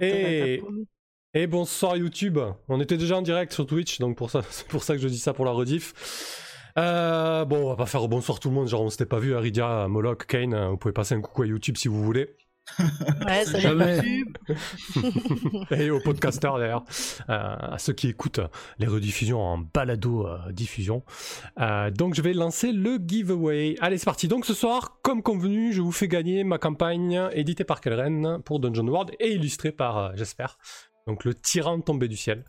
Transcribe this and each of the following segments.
Et... Et bonsoir YouTube. On était déjà en direct sur Twitch, donc pour ça, c'est pour ça que je dis ça pour la rediff. Euh, bon, on va pas faire bonsoir tout le monde, genre on s'était pas vu, Aridia, Moloch, Kane, hein, vous pouvez passer un coucou à YouTube si vous voulez. Ouais, ça YouTube. Et aux podcasters d'ailleurs, euh, à ceux qui écoutent les rediffusions en balado euh, diffusion. Euh, donc je vais lancer le giveaway. Allez, c'est parti. Donc ce soir, comme convenu, je vous fais gagner ma campagne éditée par Kelren pour Dungeon World et illustrée par, j'espère, donc le tyran tombé du ciel.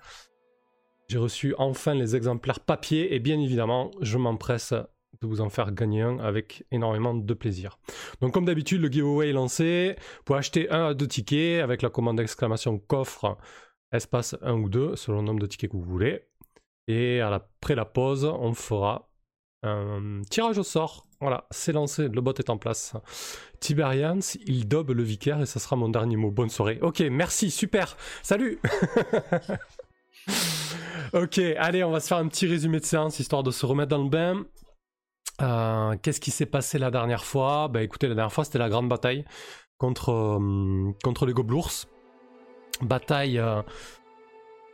J'ai reçu enfin les exemplaires papier et bien évidemment, je m'empresse de vous en faire gagner un avec énormément de plaisir. Donc comme d'habitude, le giveaway est lancé. Vous pouvez acheter un à deux tickets avec la commande d'exclamation coffre espace 1 ou 2 selon le nombre de tickets que vous voulez. Et après la pause, on fera un tirage au sort. Voilà, c'est lancé, le bot est en place. Tiberians, il dobe le vicaire et ça sera mon dernier mot. Bonne soirée. Ok, merci, super. Salut Ok, allez, on va se faire un petit résumé de séance histoire de se remettre dans le bain. Euh, qu'est-ce qui s'est passé la dernière fois? Bah écoutez, la dernière fois c'était la grande bataille contre, euh, contre les goblours. Bataille, euh,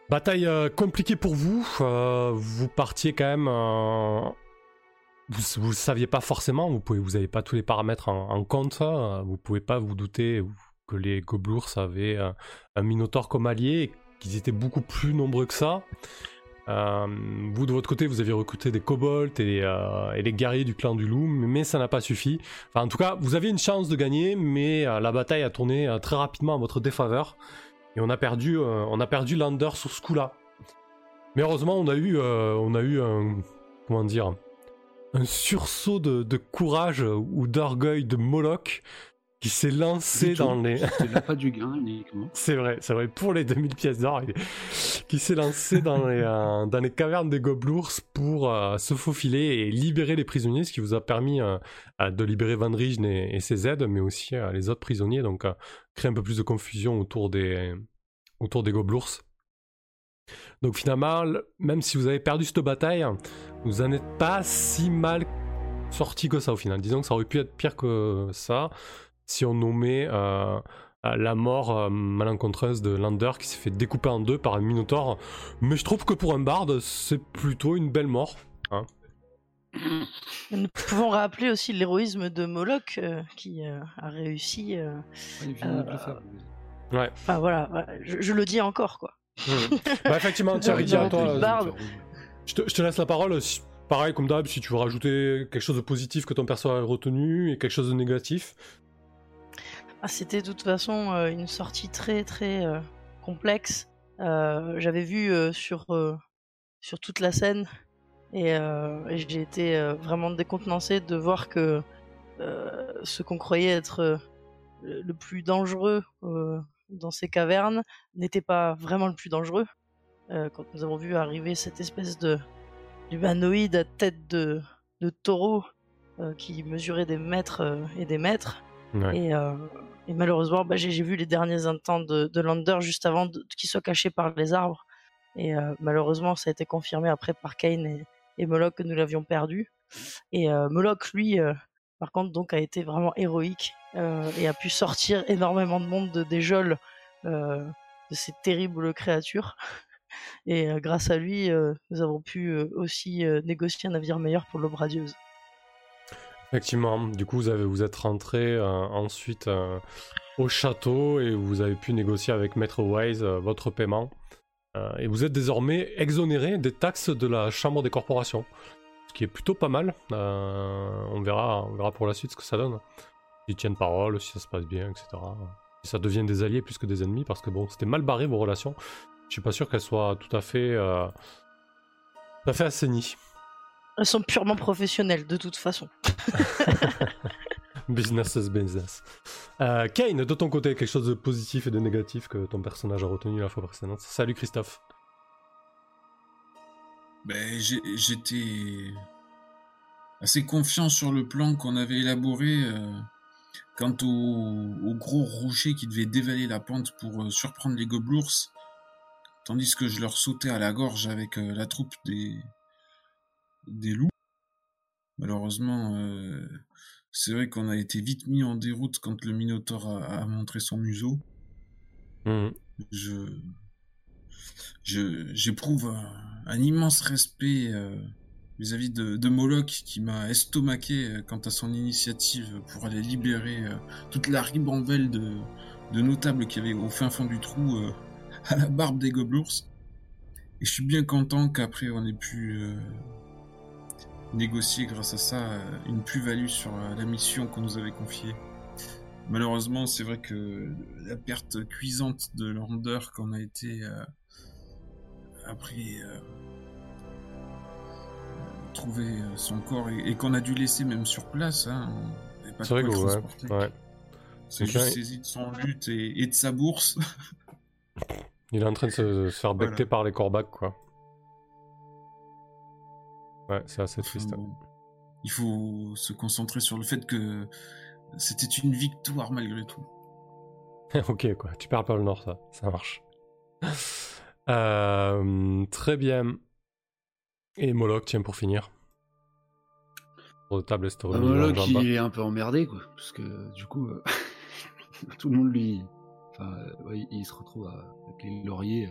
bataille compliquée pour vous. vous partiez quand même. vous ne saviez pas forcément, vous n'avez vous pas tous les paramètres en, compte. vous pouvez pas vous douter que les goblours avaient un minotaure comme allié et qu'ils étaient beaucoup plus nombreux que ça. Euh, vous de votre côté, vous aviez recruté des kobolds et, euh, les guerriers du clan du loup, mais ça n'a pas suffi. Enfin, en tout cas, vous aviez une chance de gagner, mais euh, la bataille a tourné très rapidement à votre défaveur et on a perdu, on a perdu Lander sur ce coup-là. Mais heureusement, on a eu, un, comment dire, un sursaut de courage ou d'orgueil de Moloch qui s'est lancé dans les. C'était pas du gain uniquement. c'est vrai, c'est vrai. Pour les 2000 pièces d'or, qui s'est lancé dans les, euh, dans les cavernes des goblours pour euh, se faufiler et libérer les prisonniers, ce qui vous a permis euh, de libérer Van Rijen et, ses aides, mais aussi les autres prisonniers. Donc, créer un peu plus de confusion autour des, autour des goblours. Donc, finalement, même si vous avez perdu cette bataille, vous n'en êtes pas si mal sorti que ça au final. Disons que ça aurait pu être pire que ça si on nommait euh, la mort euh, malencontreuse de Lander qui s'est fait découper en deux par un Minotaur. Mais je trouve que pour un barde, c'est plutôt une belle mort. Hein. Nous pouvons rappeler aussi l'héroïsme de Moloch euh, qui a réussi. ouais. Enfin voilà, Je, le dis encore quoi. Mmh. bah effectivement, Thierry, toi, je te, je te, laisse la parole. Pareil, comme d'hab, si tu veux rajouter quelque chose de positif que ton perso a retenu et quelque chose de négatif, ah, c'était de toute façon euh, une sortie très très euh, complexe. Euh, j'avais vu sur, toute la scène et, j'ai été vraiment décontenancé de voir que ce qu'on croyait être le plus dangereux dans ces cavernes n'était pas vraiment le plus dangereux. quand nous avons vu arriver cette espèce de d'humanoïde à tête de taureau qui mesurait des mètres et des mètres, et, euh, et, malheureusement, bah, j'ai vu les derniers instants de, de Lander juste avant qu'il soit caché par les arbres. Et euh, malheureusement, ça a été confirmé après par Kane et, Moloch que nous l'avions perdu. Et euh, Moloch, lui, par contre, donc a été vraiment héroïque et a pu sortir énormément de monde de, des geôles de ces terribles créatures. Et grâce à lui, nous avons pu aussi négocier un navire meilleur pour l'aube radieuse. Effectivement, du coup vous, avez, vous êtes rentré euh, ensuite euh, au château et vous avez pu négocier avec Maître Wise euh, votre paiement. et vous êtes désormais exonéré des taxes de la Chambre des corporations, ce qui est plutôt pas mal. on, verra, on verra pour la suite ce que ça donne. S'ils tiennent parole, si ça se passe bien, etc. Si ça devient des alliés plus que des ennemis, parce que bon, c'était mal barré vos relations. Je suis pas sûr qu'elles soient tout à fait, tout à fait assainies. Elles sont purement professionnelles de toute façon. business is business. Euh, Kane, de ton côté, quelque chose de positif et de négatif que ton personnage a retenu la fois précédente. Salut Christophe. Ben, j'étais assez confiant sur le plan qu'on avait élaboré euh, quant au, gros rocher qui devait dévaler la pente pour euh, surprendre les goblours, tandis que je leur sautais à la gorge avec la troupe des, des loups. Malheureusement, euh, c'est vrai qu'on a été vite mis en déroute quand le Minotaure a, montré son museau. Mmh. je j'éprouve un, immense respect euh, vis-à-vis de, de, Moloch qui m'a estomaqué euh, quant à son initiative pour aller libérer euh, toute la ribambelle de, de notables qui avait au fin fond du trou à la barbe des gobelours. Et je suis bien content qu'après on ait pu négocier grâce à ça une plus-value sur la mission qu'on nous avait confiée. Malheureusement, c'est vrai que la perte cuisante de Lander qu'on a été euh, après euh, trouver euh, son corps et, qu'on a dû laisser même sur place. Hein, c'est vrai ouais. C'est juste saisi de son lutte et, de sa bourse. Il est en train de se, faire becter par les corbacs, quoi. Ouais, c'est assez triste. Il faut se concentrer sur le fait que c'était une victoire malgré tout. ok, quoi. Tu perds pas le nord, ça. Ça marche. Euh, très Et Moloch, tiens, pour finir. Pour le table bah, Moloch, il est un peu emmerdé, quoi. Parce que, du coup, euh, tout le monde lui. Enfin, euh, il se retrouve avec les lauriers.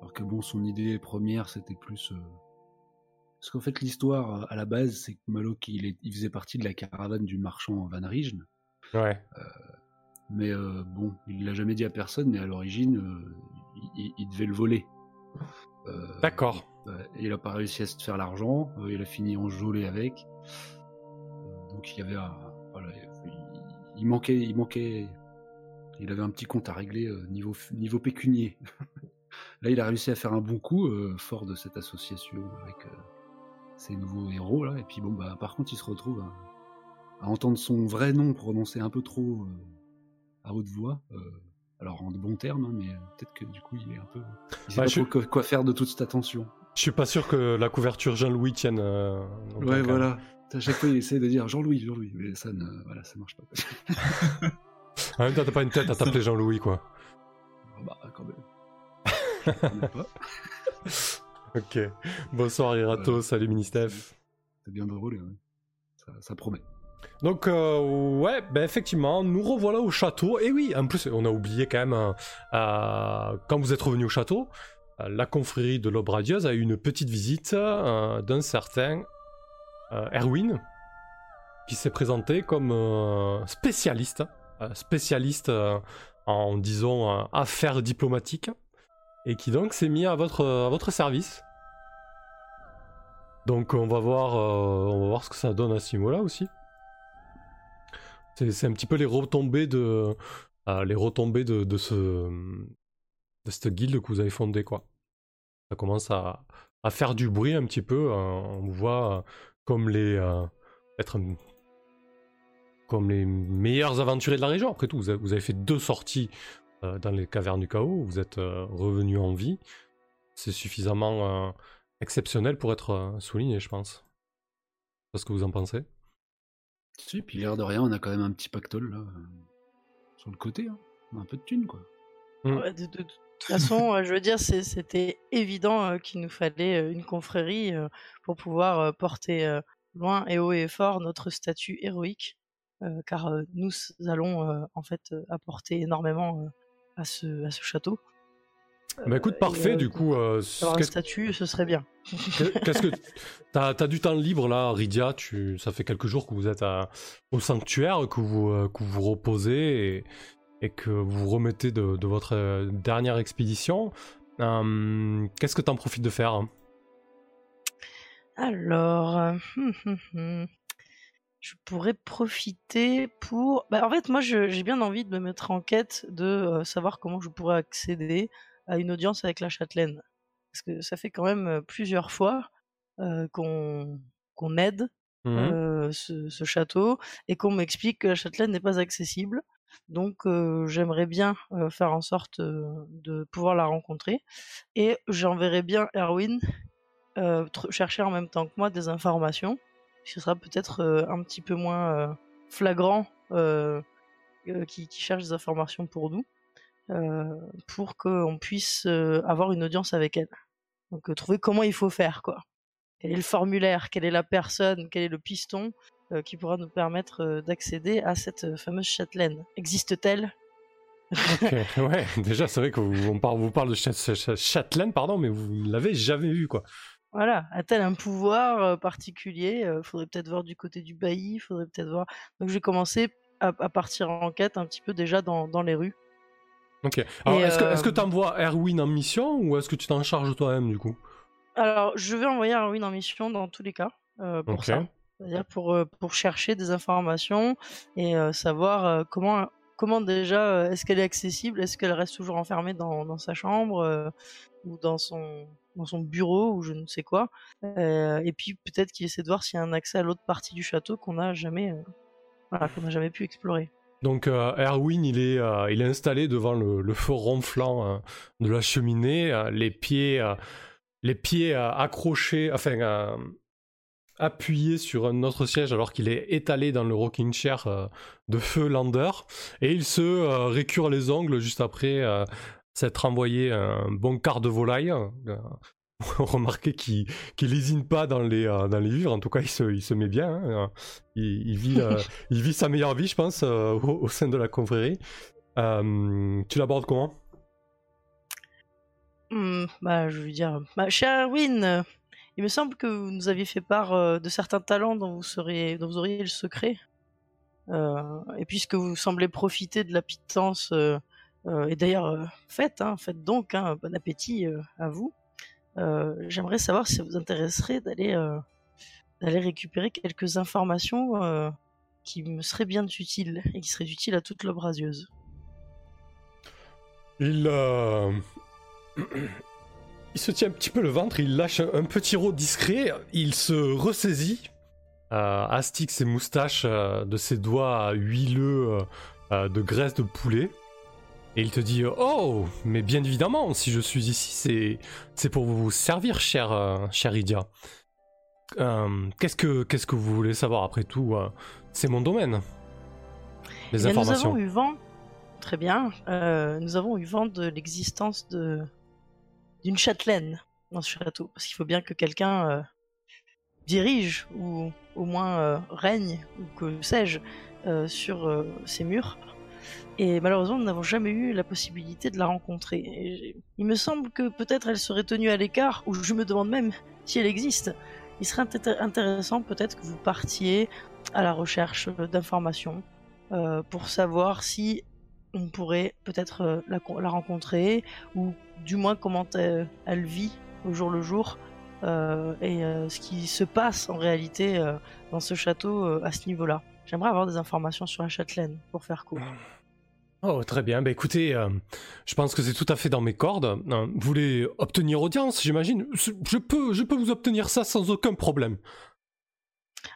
alors que, bon, son idée première, c'était plus parce qu'en fait, l'histoire, à la base, c'est que Moloch, il, il, faisait partie de la caravane du marchand Van Rijen. Ouais. Euh, mais euh, bon, il l'a jamais dit à personne, mais à l'origine, euh, il, devait le voler. D'accord. il a pas réussi à se faire l'argent, il a fini enjolé avec. donc il y avait un, voilà, il, manquait, il manquait, il avait un petit compte à régler niveau niveau pécunier. Là, il a réussi à faire un bon coup, fort de cette association avec ces nouveaux héros là. Et puis bon, bah, par contre, il se retrouve à, entendre son vrai nom prononcé un peu trop euh, à haute voix. Euh, alors en de bons termes, hein, mais euh, peut-être que du coup, il est un peu. Il sait bah, pas trop quoi faire de toute cette attention. Je suis pas sûr que la couverture Jean-Louis tienne. ouais, voilà. À chaque fois, il essaie de dire Jean-Louis, Jean-Louis, mais ça ne, voilà, ça marche pas. en même temps, t'as pas une tête à t'appeler Jean-Louis, quoi. Ah bah, quand même. pas. Ok. Bonsoir Irato, salut Ministef. C'est bien drôle, ça, ça, promet. Donc euh, ouais, ben effectivement, nous revoilà au château. Et oui, en plus, on a oublié quand même, euh, euh, quand vous êtes revenu au château, la confrérie de l'Aube Radieuse a eu une petite visite d'un certain Erwin, qui s'est présenté comme spécialiste, spécialiste en, disons, affaires diplomatiques et qui donc s'est mis à votre, à votre service. Donc on va voir, euh, on va voir ce que ça donne à ce niveau-là aussi. C'est un petit peu les retombées de, euh, les retombées de, de, ce, de cette guilde que vous avez fondée quoi. Ça commence à, à faire du bruit un petit peu. Hein. on voit comme les être comme les meilleurs aventuriers de la région. Après tout, vous avez fait deux sorties euh, dans les cavernes du chaos, vous êtes euh, revenu en vie. C'est suffisamment euh, exceptionnel pour être souligné, je pense. Qu'est-ce que vous en pensez Si, puis l'air de rien, on a quand même un petit pactole là, sur le côté. Hein. On a un peu de thunes, quoi. Hmm. de, toute façon, je veux dire, c'était évident qu'il nous fallait une confrérie pour pouvoir porter loin et haut et fort notre statut héroïque, car nous allons en fait apporter énormément à ce, à ce château. Bah écoute, parfait, du coup. Euh, avoir un statut, ce serait bien. Qu'est-ce que. T'as as du temps libre là, Rydia tu... Ça fait quelques jours que vous êtes au sanctuaire, que vous, euh, que vous reposez et... et, que vous remettez de, de votre euh, dernière expédition. Hum, qu'est-ce que t'en profites de faire? Alors. Hum, hum, je pourrais profiter pour. Bah, en fait, moi, j'ai bien envie de me mettre en quête de euh, savoir comment je pourrais accéder à une audience avec la châtelaine. Parce que ça fait quand même euh, plusieurs fois euh, qu'on aide mmh ce, château et qu'on m'explique que la châtelaine n'est pas accessible. Donc, j'aimerais bien faire en sorte de pouvoir la rencontrer. Et j'enverrai bien Erwin chercher en même temps que moi des informations ce sera peut-être euh, un petit peu moins euh, flagrant euh, qui, cherche des informations pour nous, pour qu'on puisse avoir une audience avec elle. Donc trouver comment il faut faire, quoi. Quel est le formulaire, quelle est la personne, quel est le piston qui pourra nous permettre d'accéder à cette fameuse châtelaine. Existe-t-elle? Ouais, déjà c'est vrai qu'on vous parle, de Châtelaine, pardon, mais vous ne l'avez jamais vu quoi. Voilà, a-t-elle un pouvoir particulier Faudrait peut-être voir du côté du bailli, faudrait peut-être voir. Donc j'ai commencé à, partir en quête un petit peu déjà dans, dans les rues. Ok. Alors est-ce que tu envoies Erwin en mission ou est-ce que tu t'en charges toi-même du coup? Alors je vais envoyer Erwin en mission dans tous les cas pour ça. C'est-à-dire pour, pour chercher des informations et savoir comment comment déjà est-ce qu'elle est accessible Est-ce qu'elle reste toujours enfermée dans, dans sa chambre ou dans son dans son bureau ou je ne sais quoi. et puis peut-être qu'il essaie de voir s'il y a un accès à l'autre partie du château qu'on n'a jamais voilà, qu'on jamais pu explorer. Donc Erwin, il est, il est installé devant le, feu ronflant de la cheminée, les pieds, les pieds accrochés, enfin appuyé sur un autre siège alors qu'il est étalé dans le rocking chair euh, de feu Lander et il se euh, récure les ongles juste après euh, s'être envoyé un bon quart de volaille. Remarquez qu'il qu lésine pas dans les, dans les vivres, en tout cas il se, il se met bien, hein. il, vit, il vit sa meilleure vie je pense au, sein de la confrérie. tu l'abordes comment? Mmh, bah, Je veux dire, bah, cher Win, il me semble que vous nous aviez fait part euh, de certains talents dont vous, seriez, dont vous auriez le secret. Euh, et puisque vous semblez profiter de la pitance, euh, et d'ailleurs faites, hein, faites donc, hein, bon appétit à vous. J'aimerais savoir si ça vous intéresserait d'aller récupérer quelques informations qui me seraient bien utiles et qui seraient utiles à toute rasieuse. Il il se tient un petit peu le ventre, il lâche un, petit rot discret, il se ressaisit, euh, astique ses moustaches euh, de ses doigts huileux euh, de graisse de poulet. Et il te dit Oh, mais bien évidemment, si je suis ici, c'est, c'est pour vous servir, cher, cher Idia. qu'est-ce, que, qu'est-ce que vous voulez savoir après tout C'est mon domaine. Les informations. Nous avons eu vent, très bien, nous avons eu vent de l'existence de d'une châtelaine dans ce château. Parce qu'il faut bien que quelqu'un euh, dirige ou au moins euh, règne ou que sais-je euh, sur ces murs. Et malheureusement, nous n'avons jamais eu la possibilité de la rencontrer. il me semble que peut-être elle serait tenue à l'écart, ou je me demande même si elle existe. Il serait intéressant peut-être que vous partiez à la recherche d'informations pour savoir si on pourrait peut-être euh, la, rencontrer ou du moins comment elle, vit au jour le jour euh, et euh, ce qui se passe en réalité dans ce château à ce niveau-là. J'aimerais avoir des informations sur la châtelaine pour faire court. Oh, très bien. Bah, écoutez, je pense que c'est tout à fait dans mes cordes. vous voulez obtenir audience, j'imagine? Je peux, je peux vous obtenir ça sans aucun problème.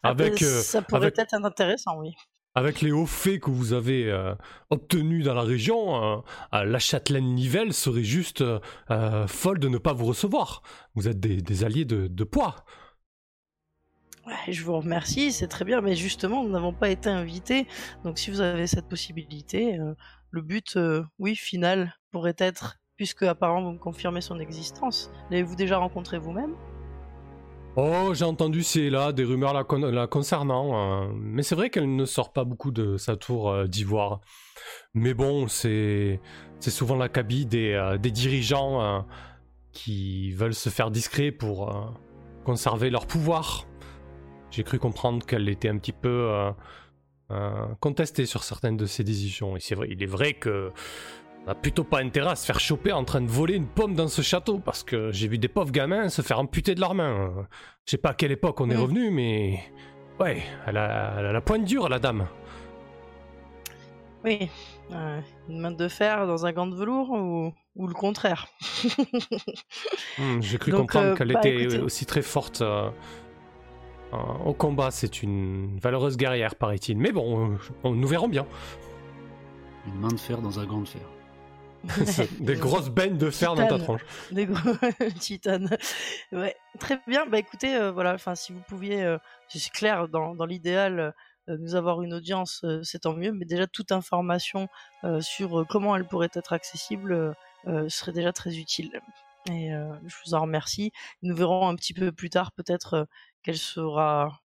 Ah, avec, ça pourrait être intéressant, oui avec les hauts faits que vous avez euh, obtenus dans la région, euh, la châtelaine Nivelle serait juste euh, folle de ne pas vous recevoir. Vous êtes des, alliés de, poids. Je vous remercie, c'est très bien, mais justement, nous n'avons pas été invités. Donc si vous avez cette possibilité, le but, oui, final, pourrait être, puisque apparemment vous me confirmez son existence, l'avez-vous déjà rencontré vous-même? Oh, j'ai entendu c'est là des rumeurs la, concernant, euh, mais c'est vrai qu'elle ne sort pas beaucoup de sa tour euh, d'ivoire. Mais bon, c'est souvent la cabine des, euh, des dirigeants qui veulent se faire discret pour conserver leur pouvoir. J'ai cru comprendre qu'elle était un petit peu contestée sur certaines de ses décisions. Et c'est vrai, il est vrai que on a plutôt pas intérêt à se faire choper en train de voler une pomme dans ce château, parce que j'ai vu des pauvres gamins se faire amputer de leurs mains. Je sais pas à quelle époque on est revenu, mais... Ouais, elle a, la pointe dure, la dame. Oui, euh, une main de fer dans un gant de velours ou, le contraire hmm, J'ai cru comprendre euh, qu'elle bah, était aussi très forte euh, au combat. C'est une valeureuse guerrière, paraît-il. Mais bon, nous verrons bien. Une main de fer dans un gant de fer. des grosses baignes de fer dans ta tronche. Des gros titanes. Ouais, très bien. Bah écoutez, euh, voilà, enfin si vous pouviez, euh, c'est clair, dans, dans l'idéal, euh, nous avoir une audience, c'est tant mieux. Mais déjà toute information sur comment elle pourrait être accessible serait déjà très utile. Et je vous en remercie. Nous verrons un petit peu plus tard peut-être quel sera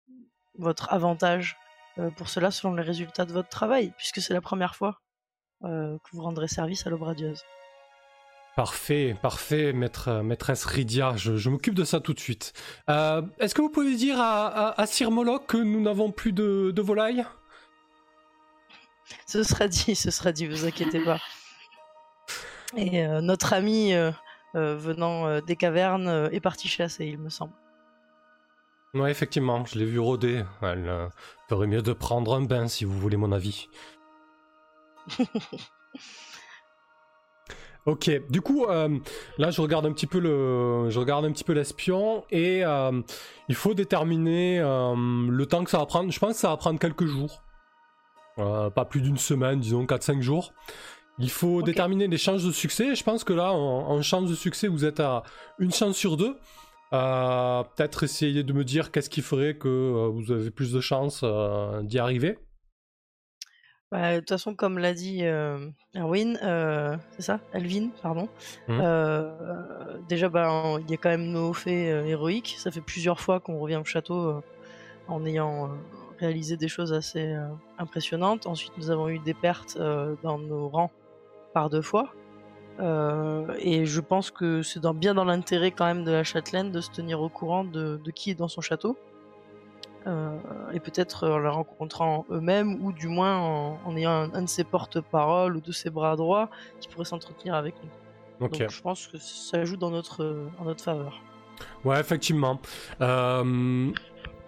votre avantage pour cela selon les résultats de votre travail, puisque c'est la première fois que vous rendrez service à l'aube radieuse. Parfait, parfait, maître, maîtresse Rydia, je, m'occupe de ça tout de suite. Est-ce que vous pouvez dire à, à, Sir Moloch que nous n'avons plus de, de volailles? Ce sera dit, ce sera dit, vous inquiétez pas. Et notre ami venant des cavernes est parti chasser, il me semble. Ouais, effectivement, je l'ai vu rôder. Elle euh, ferait mieux de prendre un bain si vous voulez mon avis. ok, du coup, euh, là je regarde un petit peu le, je regarde un petit peu l'espion et euh, il faut déterminer le temps que ça va prendre. Je pense que ça va prendre quelques jours, pas plus d'une semaine, disons 4-5 jours. Il faut déterminer les chances de succès. Je pense que là, en, en chance de succès, vous êtes à une chance sur deux. Euh, peut-être essayer de me dire qu'est-ce qui ferait que euh, vous avez plus de chances euh, d'y arriver. Bah, de toute façon, comme l'a dit Erwin, c'est ça Elvin, pardon. Mmh. déjà, bah, il y a quand même nos faits héroïques. Ça fait plusieurs fois qu'on revient au château en ayant réalisé des choses assez impressionnantes. Ensuite, nous avons eu des pertes dans nos rangs par deux fois. Euh, et je pense que c'est bien dans l'intérêt quand même de la châtelaine de se tenir au courant de, qui est dans son château. Euh, et peut-être en la rencontrant eux-mêmes, ou du moins en, ayant un, de ses porte-paroles ou de ses bras droits qui pourrait s'entretenir avec nous. Donc je pense que ça joue dans notre, en notre faveur. Ouais, effectivement. Euh,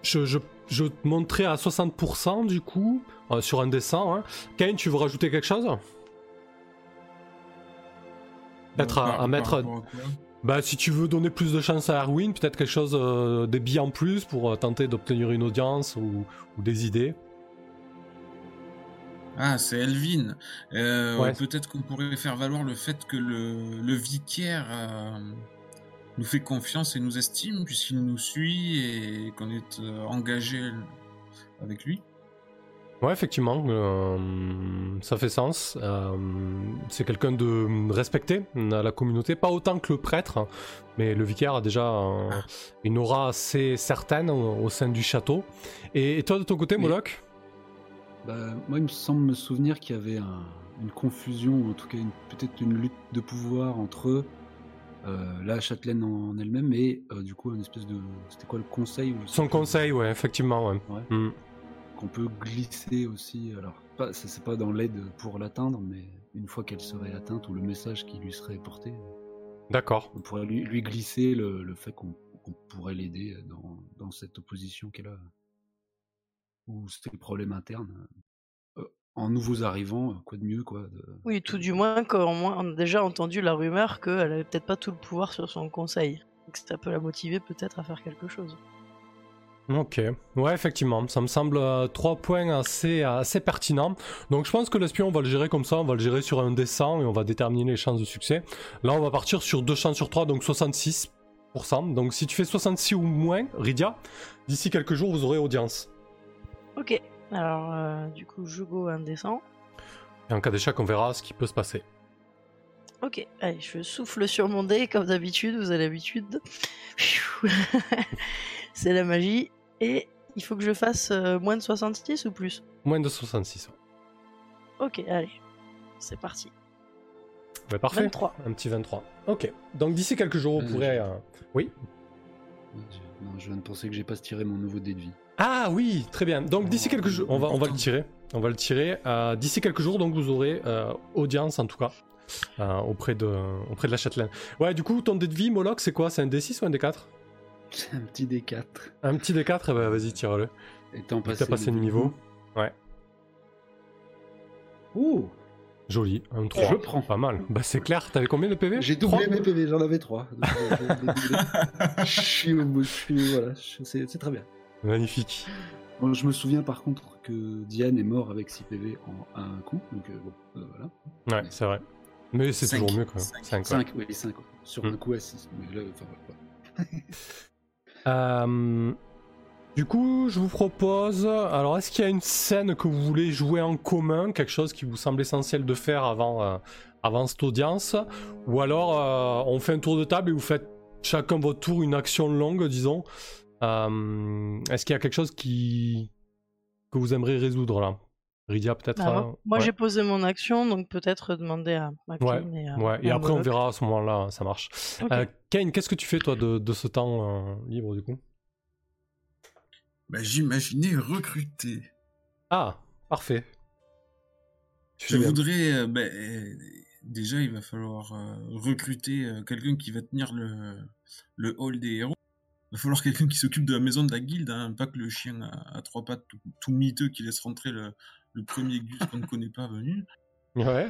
je, je, je, te montrais à 60% du coup, sur un dessin. Hein. Kane, tu veux rajouter quelque chose? Peut-être à, mettre. Bah, si tu veux donner plus de chance à Erwin, peut-être quelque chose, euh, des billes en plus pour euh, tenter d'obtenir une audience ou, des idées. Ah, c'est Elvin. Euh, peut-être qu'on pourrait faire valoir le fait que le, vicaire nous fait confiance et nous estime, puisqu'il nous suit et qu'on est engagé avec lui. Ouais, effectivement, euh, ça fait sens. Euh, c'est quelqu'un de respecté à la communauté, pas autant que le prêtre, hein, mais le vicaire a déjà une aura assez certaine au, sein du château. Et, toi, de ton côté, Moloch? Bah, Moi, il me semble me souvenir qu'il y avait une confusion, en tout cas peut-être une lutte de pouvoir entre eux. Euh, la châtelaine en, elle-même et du coup une espèce de c'était quoi le conseil son conseil ouais effectivement ouais, mm qu'on peut glisser aussi. Alors, pas, ça c'est pas dans l'aide pour l'atteindre, mais une fois qu'elle serait atteinte ou le message qui lui serait porté. D'accord. On pourrait lui, glisser le, fait qu'on pourrait l'aider dans, cette opposition qu'elle a, ou c'est le problème interne. Euh, en nouveaux arrivants, quoi de mieux, quoi. Oui, tout du moins qu'on a déjà entendu la rumeur qu'elle avait peut-être pas tout le pouvoir sur son conseil. Donc ça peut la motiver peut-être à faire quelque chose. Ok, ouais effectivement, ça me semble euh, trois points assez, assez pertinents. Donc je pense que l'espion on va le gérer comme ça, on va le gérer sur un descent et on va déterminer les chances de succès. Là on va partir sur deux chances sur trois, donc 66%. Donc si tu fais 66 ou moins, Rydia, d'ici quelques jours vous aurez audience. Ok, alors euh, du coup je go un descend. Et en cas d'échec on verra ce qui peut se passer. Ok, allez, je souffle sur mon dé comme d'habitude, vous avez l'habitude. c'est la magie. Et il faut que je fasse euh, moins de 66 ou plus? Moins de 66. Ok, allez. C'est parti. Bah, parfait. 23. Un petit 23. Ok. Donc d'ici quelques jours, vous pourrez. Euh, oui? Non, je viens de penser que j'ai pas tiré mon nouveau dé de vie. Ah oui, très bien. Donc d'ici quelques jours, on va, on va le tirer. On va le tirer. Euh, d'ici quelques jours, donc vous aurez audience en tout cas. auprès, de, auprès de la châtelaine. Ouais, du coup, ton dé de vie, Moloch, c'est quoi? C'est un D6 ou un D4 un petit D4. Un petit D4 eh ben, vas-y, tire-le. Et t'as passé, passé le niveau. Ouais. Ouh Joli, un 3. Je prends. Pas mal. Bah c'est clair, t'avais combien de PV J'ai doublé mes PV, j'en avais 3. je suis, voilà, c'est très bien. Magnifique. Bon, je me souviens par contre que Diane est mort avec 6 PV en un coup, donc euh, bon, euh, voilà. Ouais, c'est vrai. Mais c'est toujours mieux quoi. 5, 5, oui, 5. Sur hmm. un coup à 6. Mais là, enfin, voilà. Euh, du coup, je vous propose. Alors, est-ce qu'il y a une scène que vous voulez jouer en commun, quelque chose qui vous semble essentiel de faire avant, euh, cette audience? Ou alors, euh, on fait un tour de table et vous faites chacun votre tour une action longue, disons. est-ce qu'il y a quelque chose que vous aimeriez résoudre là? Ridia, peut-être Bah, euh, moi, ouais. j'ai posé mon action, donc peut-être demander à et à. Ouais, et et à après on verra à ce moment-là, ça marche. Ok. Euh, Kane, qu'est-ce que tu fais toi de, de ce temps euh, libre du coup? Bah, J'imaginais recruter. Ah, parfait. Je voudrais. euh, bah, euh, déjà, il va falloir euh, recruter euh, quelqu'un qui va tenir le, le hall des héros. Il va falloir quelqu'un qui s'occupe de la maison de la guilde, hein, pas que le chien à, à trois pattes tout, tout miteux qui laisse rentrer le, le premier gus qu'on ne connaît pas venu. Ouais.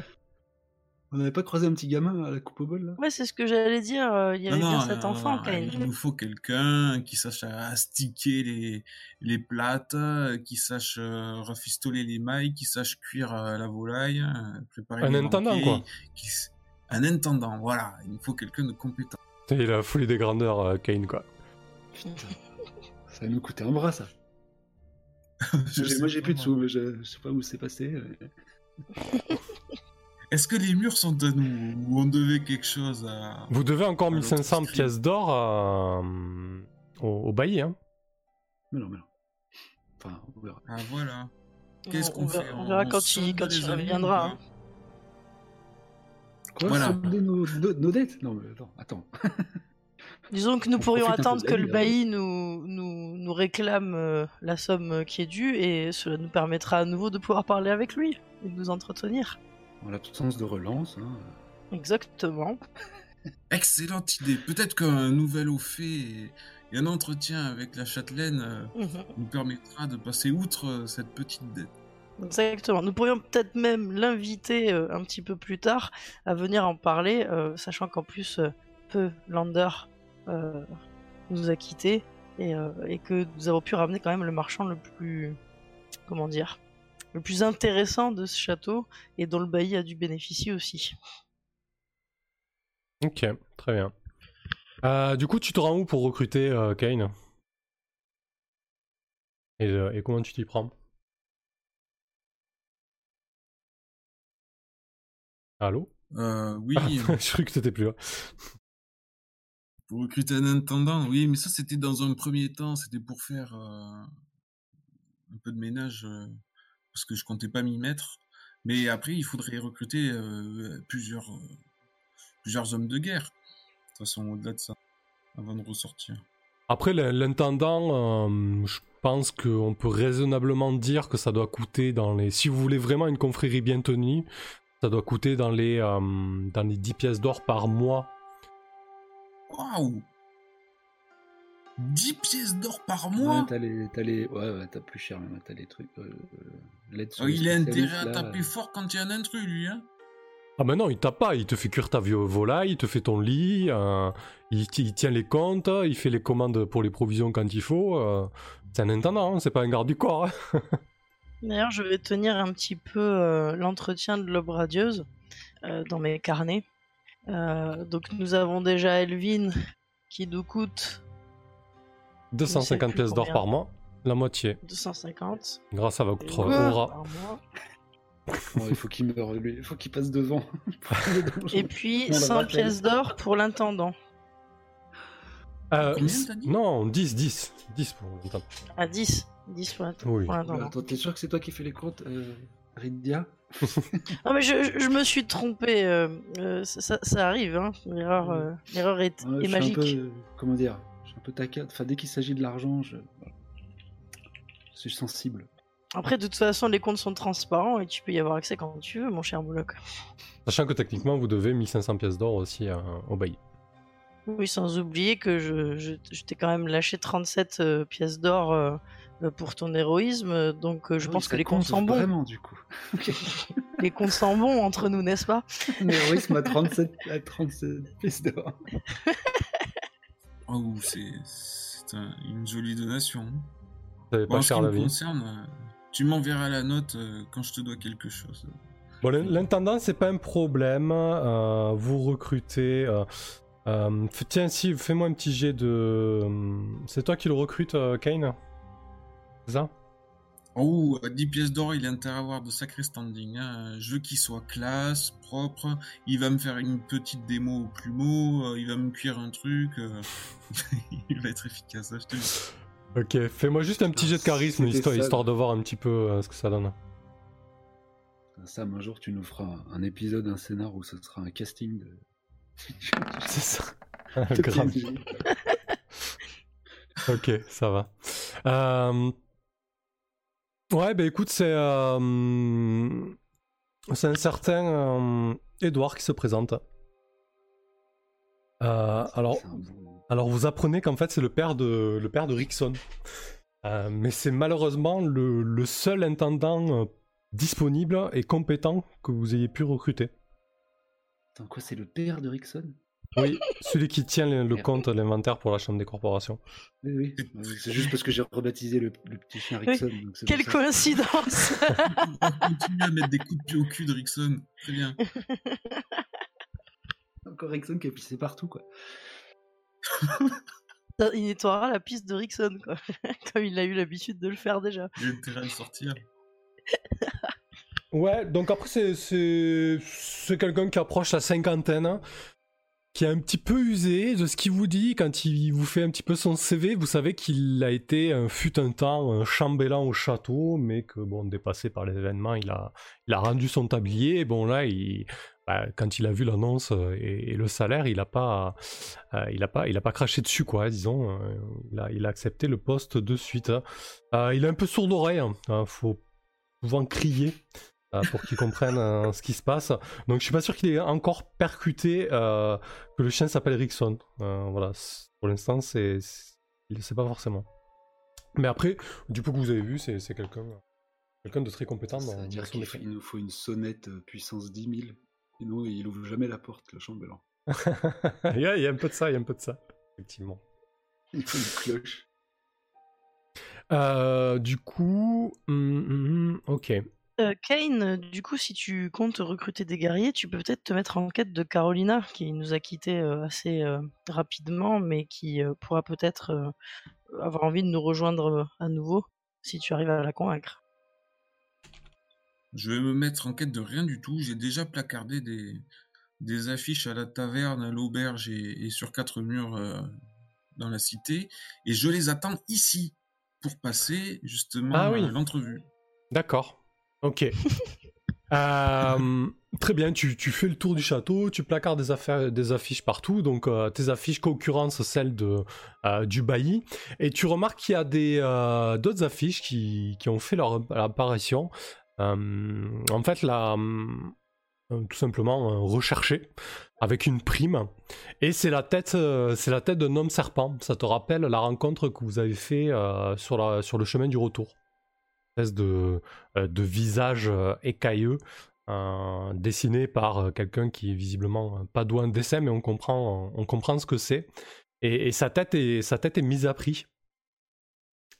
On n'avait pas croisé un petit gamin à la coupe au bol là? Ouais, c'est ce que j'allais dire. euh, Il y avait Non, bien non, cet non, enfant, Kane. Il nous faut quelqu'un qui sache astiquer les, les plates, qui sache euh, rafistoler les mailles, qui sache cuire euh, la volaille, euh, préparer Un les intendant, banquets, quoi. qui Un intendant, voilà. Il nous faut quelqu'un de compétent. Il a la folie des grandeurs, euh, Kane, quoi. Putain. Ça va nous coûter un bras ça. Je moi j'ai plus de sous, mais je, je sais pas où c'est passé. Est-ce que les murs sont à nous ou on devait quelque chose à... Vous devez encore À l'autre 1500 stream. pièces d'or euh, au, au bailli, hein. Mais non, mais non. Enfin, on verra. Ah voilà. Qu'est-ce On- qu'on on fait verra- On verra quand il, quand il reviendra. hein. Quoi? Voilà. nos- nos dettes? Non, mais attends, attends. Disons que nous On pourrions attendre que le vie, bailli nous, nous, nous réclame euh, la somme euh, qui est due et cela nous permettra à nouveau de pouvoir parler avec lui et de nous entretenir. On a tout sens de relance. Hein. Exactement. Excellente idée. Peut-être qu'un nouvel au fait et, un entretien avec la châtelaine euh, Mhm. nous permettra de passer outre euh, cette petite dette. Exactement. Nous pourrions peut-être même l'inviter euh, un petit peu plus tard à venir en parler, sachant qu'en plus, peu Lander nous a quittés et, euh, et que nous avons pu ramener quand même le marchand le plus, comment dire, le plus intéressant de ce château et dont le bailli a dû bénéficier aussi. Ok, très bien. Euh, du coup, tu te rends où pour recruter euh, Kane? Et, euh, et comment tu t'y prends? Allô? Euh, oui, Ah, Je croyais que t'étais plus là. Pour recruter un intendant, oui, mais ça c'était dans un premier temps, c'était pour faire euh, un peu de ménage euh, parce que je comptais pas m'y mettre. Mais après, il faudrait recruter euh, plusieurs, euh, plusieurs hommes de guerre. De toute façon, au-delà de ça, avant de ressortir. Après, l'in- l'intendant, je pense qu'on peut raisonnablement dire que ça doit coûter dans les... Si vous voulez vraiment une confrérie bien tenue, ça doit coûter dans les, dans les 10 pièces d'or par mois. Waouh 10 pièces d'or par Ouais, mois t'as les, t'as les, ouais, ouais, t'as plus cher même. T'as les trucs. Euh, euh, Oh, Il a intérêt à là. taper fort quand il y a un intrus, lui, hein Ah mais non, il tape pas, il te fait cuire ta volaille, il te fait ton lit, euh, il, ti- il tient les comptes, il fait les commandes pour les provisions quand il faut. euh, c'est un intendant, hein, c'est pas un garde du corps. hein. D'ailleurs, je vais tenir un petit peu euh, l'entretien de l'aube radieuse euh, dans mes carnets. Euh, donc, nous avons déjà Elvin qui nous coûte 250 plus pièces d'or par mois, la moitié, 250 grâce à votre aura. par mois. Oh, il faut qu'il meure, lui. Il faut qu'il passe devant. Et puis On le 100 rappelle. pièces d'or pour l'intendant. Euh, non, 10, 10, 10 pour l'intendant. À 10. 10 pour l'int- Oui. pour l'intendant. Attends, t'es sûr que c'est toi qui fais les comptes, euh, Rydia Non, mais je, me suis trompé. euh, euh, ça, arrive, hein. L'erreur, euh, l'erreur est, Ouais, est je suis magique. un peu, comment dire, je suis un peu taquin. Enfin, dès qu'il s'agit de l'argent, je, je suis sensible. Après, de toute façon, les comptes sont transparents et tu peux y avoir accès quand tu veux, mon cher Moloch. Sachant que techniquement, vous devez 1500 pièces d'or aussi euh, au bailli. Oui, sans oublier que je, je, je t'ai quand même lâché 37 euh, pièces d'or pour ton héroïsme, euh, donc euh, je oui, pense que les comptes sont bons. Vraiment, du coup. Les comptes sont bons entre nous, n'est-ce pas? Un héroïsme à 37, à 37 pièces d'or. Oh, c'est c'est un- une jolie donation. Bon, pas en ce qui me vie. concerne, euh, tu m'enverras la note euh, quand je te dois quelque chose. Bon, l'in- l'intendant, c'est pas un problème. euh, vous recrutez. euh, euh, tiens, si, fais-moi un petit jet de. euh, C'est toi qui le recrute, euh, Kane? Ça Oh, à 10 pièces d'or, il a intérêt à avoir de sacrés standing. hein. Je veux qu'il soit classe, propre. Il va me faire une petite démo au plumeau. euh, il va me cuire un truc. euh, il va être efficace, hein, je te dis. Ok, fais-moi juste un petit jet de charisme, histoire, de voir un petit peu euh, ce que ça donne. Sam, un jour, tu nous feras un épisode, un scénar où ce sera un casting de. C'est ça. Grave. Ok, ça va. Euh, Ouais, bah écoute, c'est euh, c'est un certain euh, Edouard qui se présente. Euh, alors, alors vous apprenez qu'en fait c'est le père de le père de Rickson, Euh, mais c'est malheureusement le, le seul intendant euh, disponible et compétent que vous ayez pu recruter. Attends, quoi, c'est le père de Rickson? Oui, celui qui tient le, le compte, l'inventaire pour la chambre des corporations. Oui, oui. C'est juste parce que j'ai rebaptisé le, le petit chien Rickson. donc Quelle coïncidence On va continuer à mettre des coups de pied au cul de Rickson. Très bien. Encore Rickson qui a pissé partout, quoi. Il nettoiera la piste de Rickson, quoi. Comme il a eu l'habitude de le faire déjà. J'ai intérêt à le sortir. Ouais, donc après, c'est, c'est, c'est quelqu'un qui approche la cinquantaine, hein, qui est un petit peu usé de ce qu'il vous dit quand il vous fait un petit peu son CV. Vous savez qu'il a été, un fut un temps, un chambellan au château, mais que, bon, dépassé par les événements, il a, rendu son tablier. Bon, là, bah, quand il a vu l'annonce euh, et, le salaire, il a pas, euh, il a pas, il a pas craché dessus, quoi, disons. euh, il, a, accepté le poste de suite. Euh, il est un peu sourd d'oreille, hein, faut souvent crier euh, pour qu'ils comprennent euh, ce qui se passe. Donc je suis pas sûr qu'il ait encore percuté euh, que le chien s'appelle Rickson. Euh, voilà, pour l'instant c'est, il ne sait pas forcément. Mais après, du peu que vous avez vu, c'est, quelqu'un, quelqu'un de très compétent dans, Ça veut dire qu'il nous faut une sonnette euh, puissance 10 000. Sinon, il ouvre jamais la porte, le chambellan. il, y a, il y a un peu de ça, il y a un peu de ça, effectivement. Il faut une cloche. Euh, du coup, hum, ok. Euh, Kane, euh, du coup, si tu comptes recruter des guerriers, tu peux peut-être te mettre en quête de Carolina, qui nous a quittés euh, assez euh, rapidement, mais qui euh, pourra peut-être euh, avoir envie de nous rejoindre euh, à nouveau, si tu arrives à la convaincre. Je vais me mettre en quête de rien du tout. J'ai déjà placardé des, des affiches à la taverne, à l'auberge et, et sur quatre murs euh, dans la cité. Et je les attends ici pour passer justement Ah oui. à l'entrevue. D'accord. Ok. Euh, très bien, tu, tu fais le tour du château, tu placardes des, affaires, des affiches partout, donc euh, tes affiches concurrencent celles de, euh, du bailli, et tu remarques qu'il y a des, d'autres affiches qui, qui ont fait leur apparition. En fait, là, tout simplement euh, recherché avec une prime, et c'est la tête, c'est la tête d'un homme serpent. Ça te rappelle la rencontre que vous avez fait sur, la, sur le chemin du retour espèce de, euh, de visage euh, écailleux euh, dessiné par quelqu'un qui est visiblement pas doué en dessin, mais on comprend, on comprend ce que c'est. Et, et sa, tête est, sa tête est mise à prix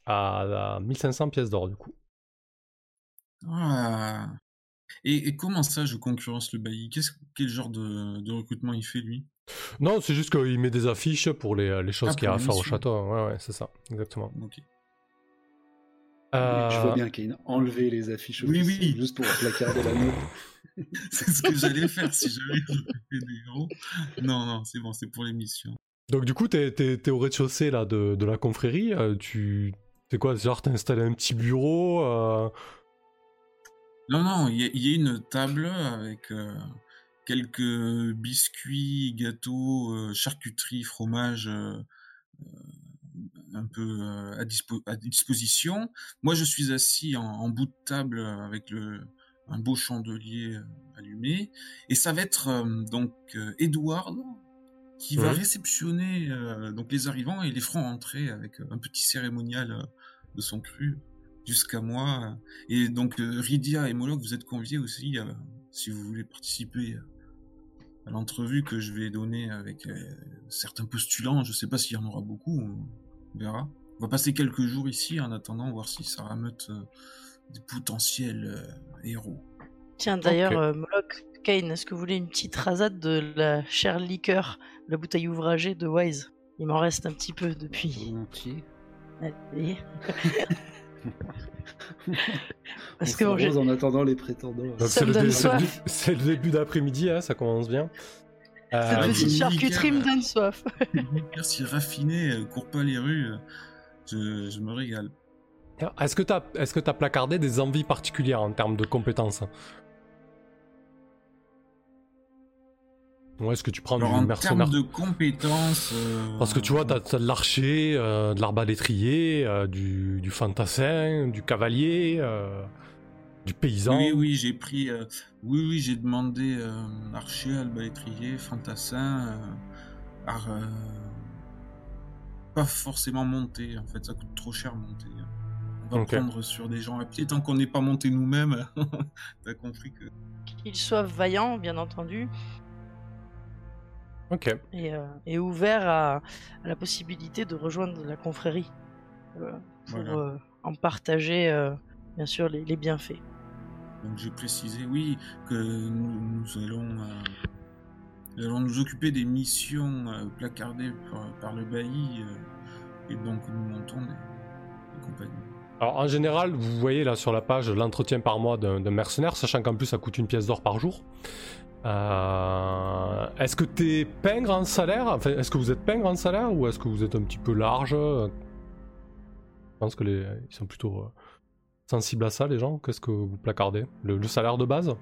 à, à 1500 pièces d'or, du coup. Ah. Et, et comment ça, je concurrence le bailli? Quel genre de, de recrutement il fait, lui? Non, c'est juste qu'il met des affiches pour les, les choses Ah, qu'il y a à faire au château. Ouais, ouais, c'est ça, exactement. Ok. Euh, Je vois bien qu'il a enlevé les affiches Oui, oui. juste pour placarder la note. C'est ce que j'allais faire si j'avais des héros. Non, non, c'est bon, c'est pour l'émission. Donc, du coup, t'es, t'es- t'es au rez-de-chaussée là, de, de la confrérie. euh, tu. C'est quoi Genre, t'as installé un petit bureau euh, Non, non, il y, y a une table avec euh, quelques biscuits, gâteaux, euh, charcuterie, fromage euh, euh, un peu euh, à, dispo- à disposition. Moi, je suis assis en, en bout de table avec le, un beau chandelier euh, allumé. Et ça va être euh, donc euh, Edward qui va réceptionner euh, donc les arrivants et les feront entrer avec euh, un petit cérémonial euh, de son cru jusqu'à moi. Et donc euh, Rydia et Moloch, vous êtes conviés aussi euh, si vous voulez participer à l'entrevue que je vais donner avec euh, certains postulants. Je sais pas s'il y en aura beaucoup, on verra. On va passer quelques jours ici en attendant voir si ça rameute euh, des potentiels euh, héros. Tiens, d'ailleurs, euh, Moloch, Kane, est-ce que vous voulez une petite rasade de la chère liqueur, la bouteille ouvragée de Wise? Il m'en reste un petit peu depuis. Volontiers. Allez. On Parce que bon, en attendant les prétendants. c'est le, dé- le début d'après-midi, hein, ça commence bien. Cette euh, petite charcuterie me donne soif. Merci raffiné, euh, court pas les rues. Euh, je, me régale. Est-ce que tu as, placardé des envies particulières en termes de compétences Ou est-ce que tu prends Alors, du mercenaire En termes de compétences. Parce que tu vois, t'as as de l'archer, de l'arbalétrier, du, du fantassin, du cavalier du paysan. Oui, oui, j'ai pris. euh, Oui, oui, j'ai demandé euh, archer, albalétrier, fantassin, euh, ar- euh, pas forcément monter. En fait, ça coûte trop cher monter. On va prendre sur des gens à pied tant qu'on n'est pas monté nous-mêmes. T'as compris que. Qu'ils soient vaillants, bien entendu, Ok. et, euh, et ouverts à, à la possibilité de rejoindre la confrérie euh, pour Voilà. euh, en partager, euh, bien sûr, les, les bienfaits. Donc j'ai précisé, oui, que nous, euh, nous allons nous occuper des missions euh, placardées par, le bailli, euh, et donc nous montons des, compagnies. Alors en général, vous voyez là sur la page l'entretien par mois d'un mercenaire, sachant qu'en plus ça coûte une pièce d'or par jour. Est-ce que t'es pingre en salaire? Enfin, est-ce que vous êtes pingre en salaire ou est-ce que vous êtes un petit peu large? Je pense que ils sont plutôt sensibles à ça, les gens? Qu'est-ce que vous placardez? Le, le salaire de base?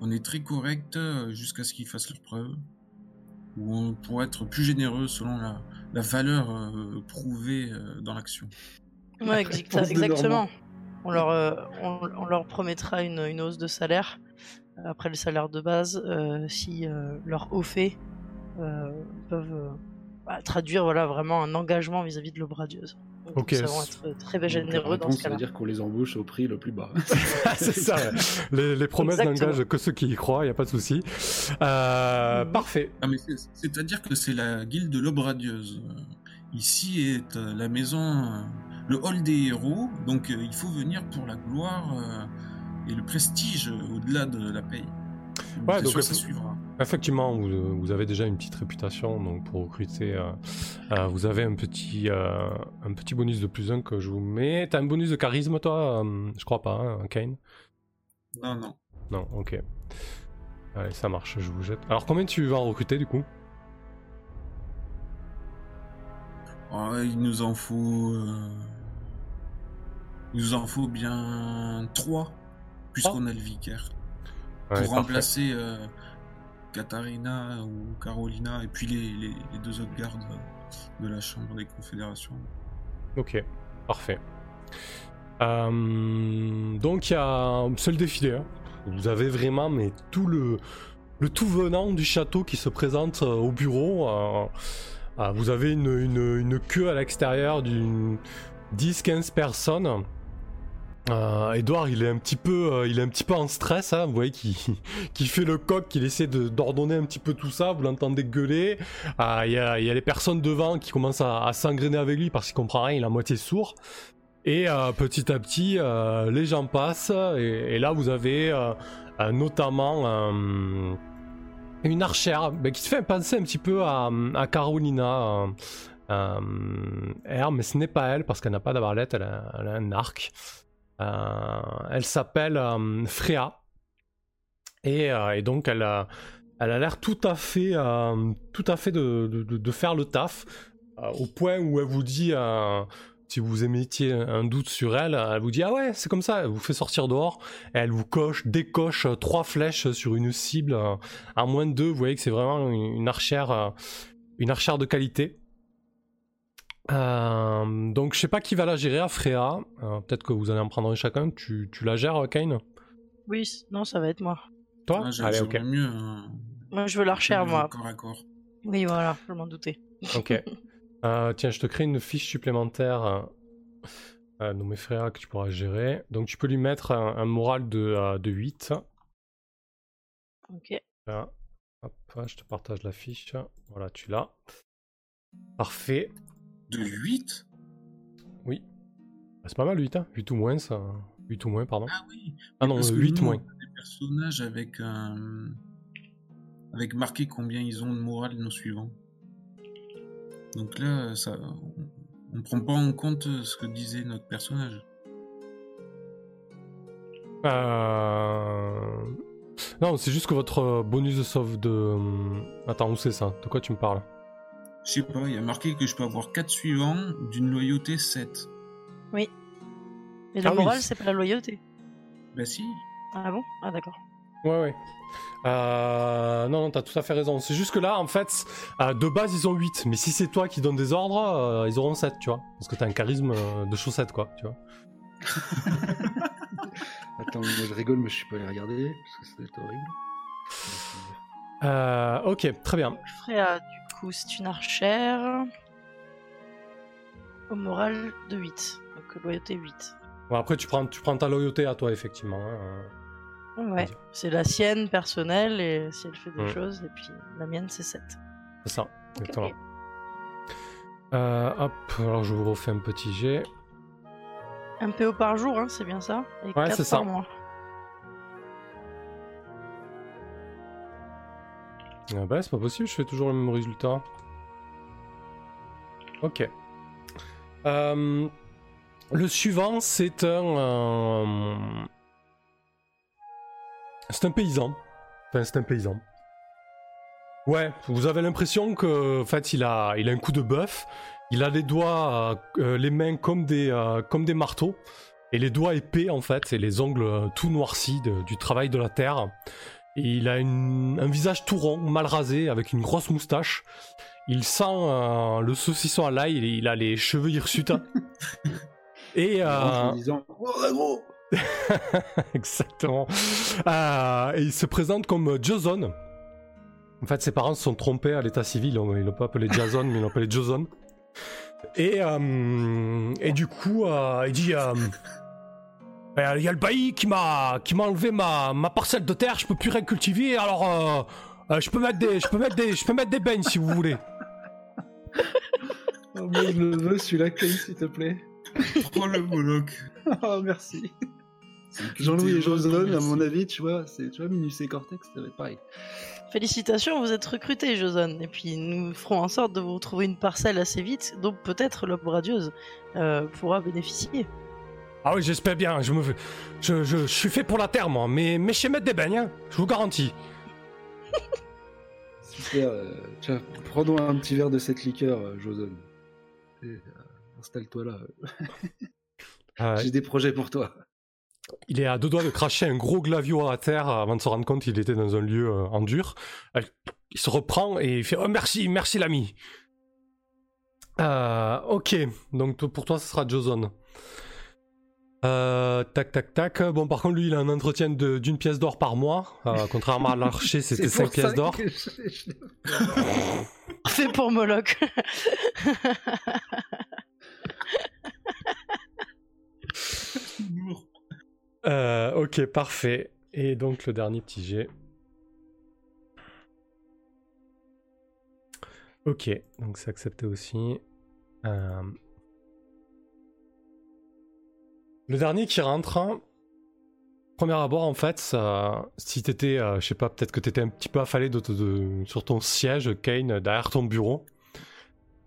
On est très correct euh, jusqu'à ce qu'ils fassent leurs preuves, ou on pourrait être plus généreux selon la, la valeur euh, prouvée euh, dans l'action. Ouais, exact- exactement. On leur, euh, on, on leur promettra une, une hausse de salaire après le salaire de base euh, si euh, leurs hauts faits euh, peuvent euh, bah, traduire voilà, vraiment un engagement vis-à-vis de l'obradieuse. Donc, Ok. Nous savons être très généreux dans ce ça veut cas-là. dire qu'on les embauche au prix le plus bas. C'est ça. Les, les promesses n'engagent que ceux qui y croient, il y a pas de souci. Euh, Mhm. Parfait. Ah, c'est-à-dire que c'est la guilde de l'aube radieuse. Ici est euh, la maison, euh, le hall des héros, donc il faut venir pour la gloire et le prestige au-delà de la paye. Ouais, donc, sûr, ça suivra. Effectivement, vous, vous avez déjà une petite réputation, donc pour recruter, euh, euh, vous avez un petit, euh, un petit bonus de plus un que je vous mets. T'as un bonus de charisme, toi Je crois pas, hein, Kane? Non, non. Non, ok. Allez, ça marche, je vous jette. Alors, combien tu vas en recruter du coup? Oh, il nous en faut. Il nous en faut bien trois, puisqu'on a le vicaire. Ouais, pour remplacer Katharina ou Carolina, et puis les, les- deux autres gardes de la Chambre des Confédérations. Ok, parfait. Euh, donc il y a c'est le défilé. hein. Vous avez vraiment mais tout le le tout venant du château qui se présente euh, au bureau. euh, euh, vous avez une- une queue à l'extérieur d'une 10-15 personnes. Euh, Edouard, il est un petit peu, euh, il est un petit peu en stress. hein, vous voyez qu'il qui fait le coq, qu'il essaie d'ordonner un petit peu tout ça. Vous l'entendez gueuler. Ah, Il y, a, les personnes devant qui commencent à, à avec lui parce qu'il comprend rien, il est à moitié sourd. Et euh, petit à petit, les gens passent. Et, là, vous avez notamment une archère ben, qui se fait penser un petit peu à, Carolina. euh, mais ce n'est pas elle parce qu'elle n'a pas d'arbalète, elle, elle a un arc. Euh, elle s'appelle euh, Freya. Et, euh, et donc, elle a, elle l'air tout à fait, de, faire le taf, au point où elle vous dit, si vous émettiez un doute sur elle, elle vous dit ah ouais c'est comme ça, elle vous fait sortir dehors, elle vous coche, décoche trois flèches sur une cible à moins de deux. Vous voyez que c'est vraiment une, archère, une archère de qualité. Euh, donc je sais pas qui va la gérer à Freya. Euh, Peut-être que vous allez en prendre un chacun. Tu, tu la gères, Kane? Oui, non, ça va être moi. Toi? Ah, Allez, ok. mieux un- Moi, je veux l'archère, un moi. corps à corps. Oui, voilà, je m'en doutais. Ok. Euh, tiens, je te crée une fiche supplémentaire euh, euh, nommée Freya que tu pourras gérer. Donc tu peux lui mettre un, un moral de, euh, de 8. Ok. Là. Hop, je te partage la fiche. Voilà, tu l'as. Parfait. De 8 Oui. Ah, C'est pas mal 8, hein 8 ou moins, ça. 8 ou moins, pardon. Ah oui Ah non, parce que 8 nous, moins. on a des personnages avec un... avec marqué combien ils ont de morale nos suivants. Donc là, ça, on, on prend pas en compte ce que disait notre personnage. Euh... Non, c'est juste que votre euh, bonus de sauve de... hum, Attends, où c'est ça? De quoi tu me parles? Je sais pas, il y a marqué que je peux avoir 4 suivants d'une loyauté 7. Mais le Ah oui, moral, c'est- pas la loyauté. Bah si, Ah bon? Ah d'accord. Ouais, ouais. Euh, non, non, t'as tout à fait raison. C'est juste que là, en fait, euh, de base, ils ont 8. Mais si c'est toi qui donnes des ordres, euh, ils auront 7, tu vois. Parce que t'as un charisme euh, de chaussette, quoi, tu vois. Attends, moi je rigole, mais je suis pas allé regarder, parce que ça doit être horrible. Euh, ok, très bien. Je ferai à, du coup, c'est une archère. Au moral de 8. Donc loyauté 8. Bon, après, tu prends, tu prends ta loyauté à toi, effectivement. hein, euh. Ouais, c'est la sienne personnelle et si elle fait des Mm. choses, et puis la mienne c'est 7. C'est ça, exactement. Euh, hop, alors je vous refais un petit jet. Un PO par jour, hein, c'est bien ça Et Ouais, 4 c'est ça. par mois. Ah bah, c'est pas possible, je fais toujours le même résultat. Ok. Euh, le suivant, c'est un. euh, c'est un paysan. Enfin, c'est un paysan. Ouais, vous avez l'impression que, en fait, il a, il a un coup de bœuf. Il a les doigts, euh, les mains comme des, euh, comme des marteaux. Et les doigts épais, en fait, et les ongles euh, tout noircis de- du travail de la terre. Et il a une- un visage tout rond, mal rasé, avec une grosse moustache. Il sent euh, le saucisson à l'ail, il, il a les cheveux hirsutes. et euh, En disant Oh, exactement. Euh, et il se présente comme Jason. En fait, ses parents se sont trompés à l'état civil. Ils l'ont pas appelé Jason, mais ils l'ont appelé Jason. Et, euh, et du coup, euh, il dit euh, Ben, Il y a le bailli qui m'a qui m'a enlevé ma, ma parcelle de terre, je peux plus rien cultiver, alors euh, euh, je peux mettre des je peux mettre des je peux mettre des beignes si vous voulez. Oh, moi, je le veux, celui-là, s'il te plaît. Prends le Moloch. Oh, merci. Jean-Louis et Joselon, à mon avis, tu vois, c'est, tu vois, Minus et Cortex, ça va être pareil. Félicitations, vous êtes recruté, Joson. Et puis nous ferons en sorte de vous trouver une parcelle assez vite, dont peut-être l'homme radieuse euh, pourra bénéficier. Ah oui, j'espère bien, je me je, je, je suis fait pour la terre moi, mais mais je sais mettre des beignes, hein, je vous garantis. Super. euh, tiens, prends-nous un petit verre de cette liqueur, euh, Joson. Euh, Installe-toi là. Euh, J'ai des projets pour toi. Il est à deux doigts de cracher un gros glavio à terre avant de se rendre compte qu'il était dans un lieu euh, en dur. Il se reprend et il fait oh, merci, merci l'ami. Ok, donc pour toi ce sera Joson. Euh, tac tac tac. Bon par contre lui il a un entretien d'une pièce d'or par mois. Euh, contrairement à l'archer c'était C'est 5 pour pièces d'or. je- Fait pour Moloch. Euh, ok parfait. Et donc le dernier petit jet. Ok, donc c'est accepté aussi. Euh, Le dernier qui rentre, hein, premier abord en fait, ça- si t'étais, euh, je sais pas, peut-être que t'étais un petit peu affalé de, de- sur ton siège, Kane, derrière ton bureau,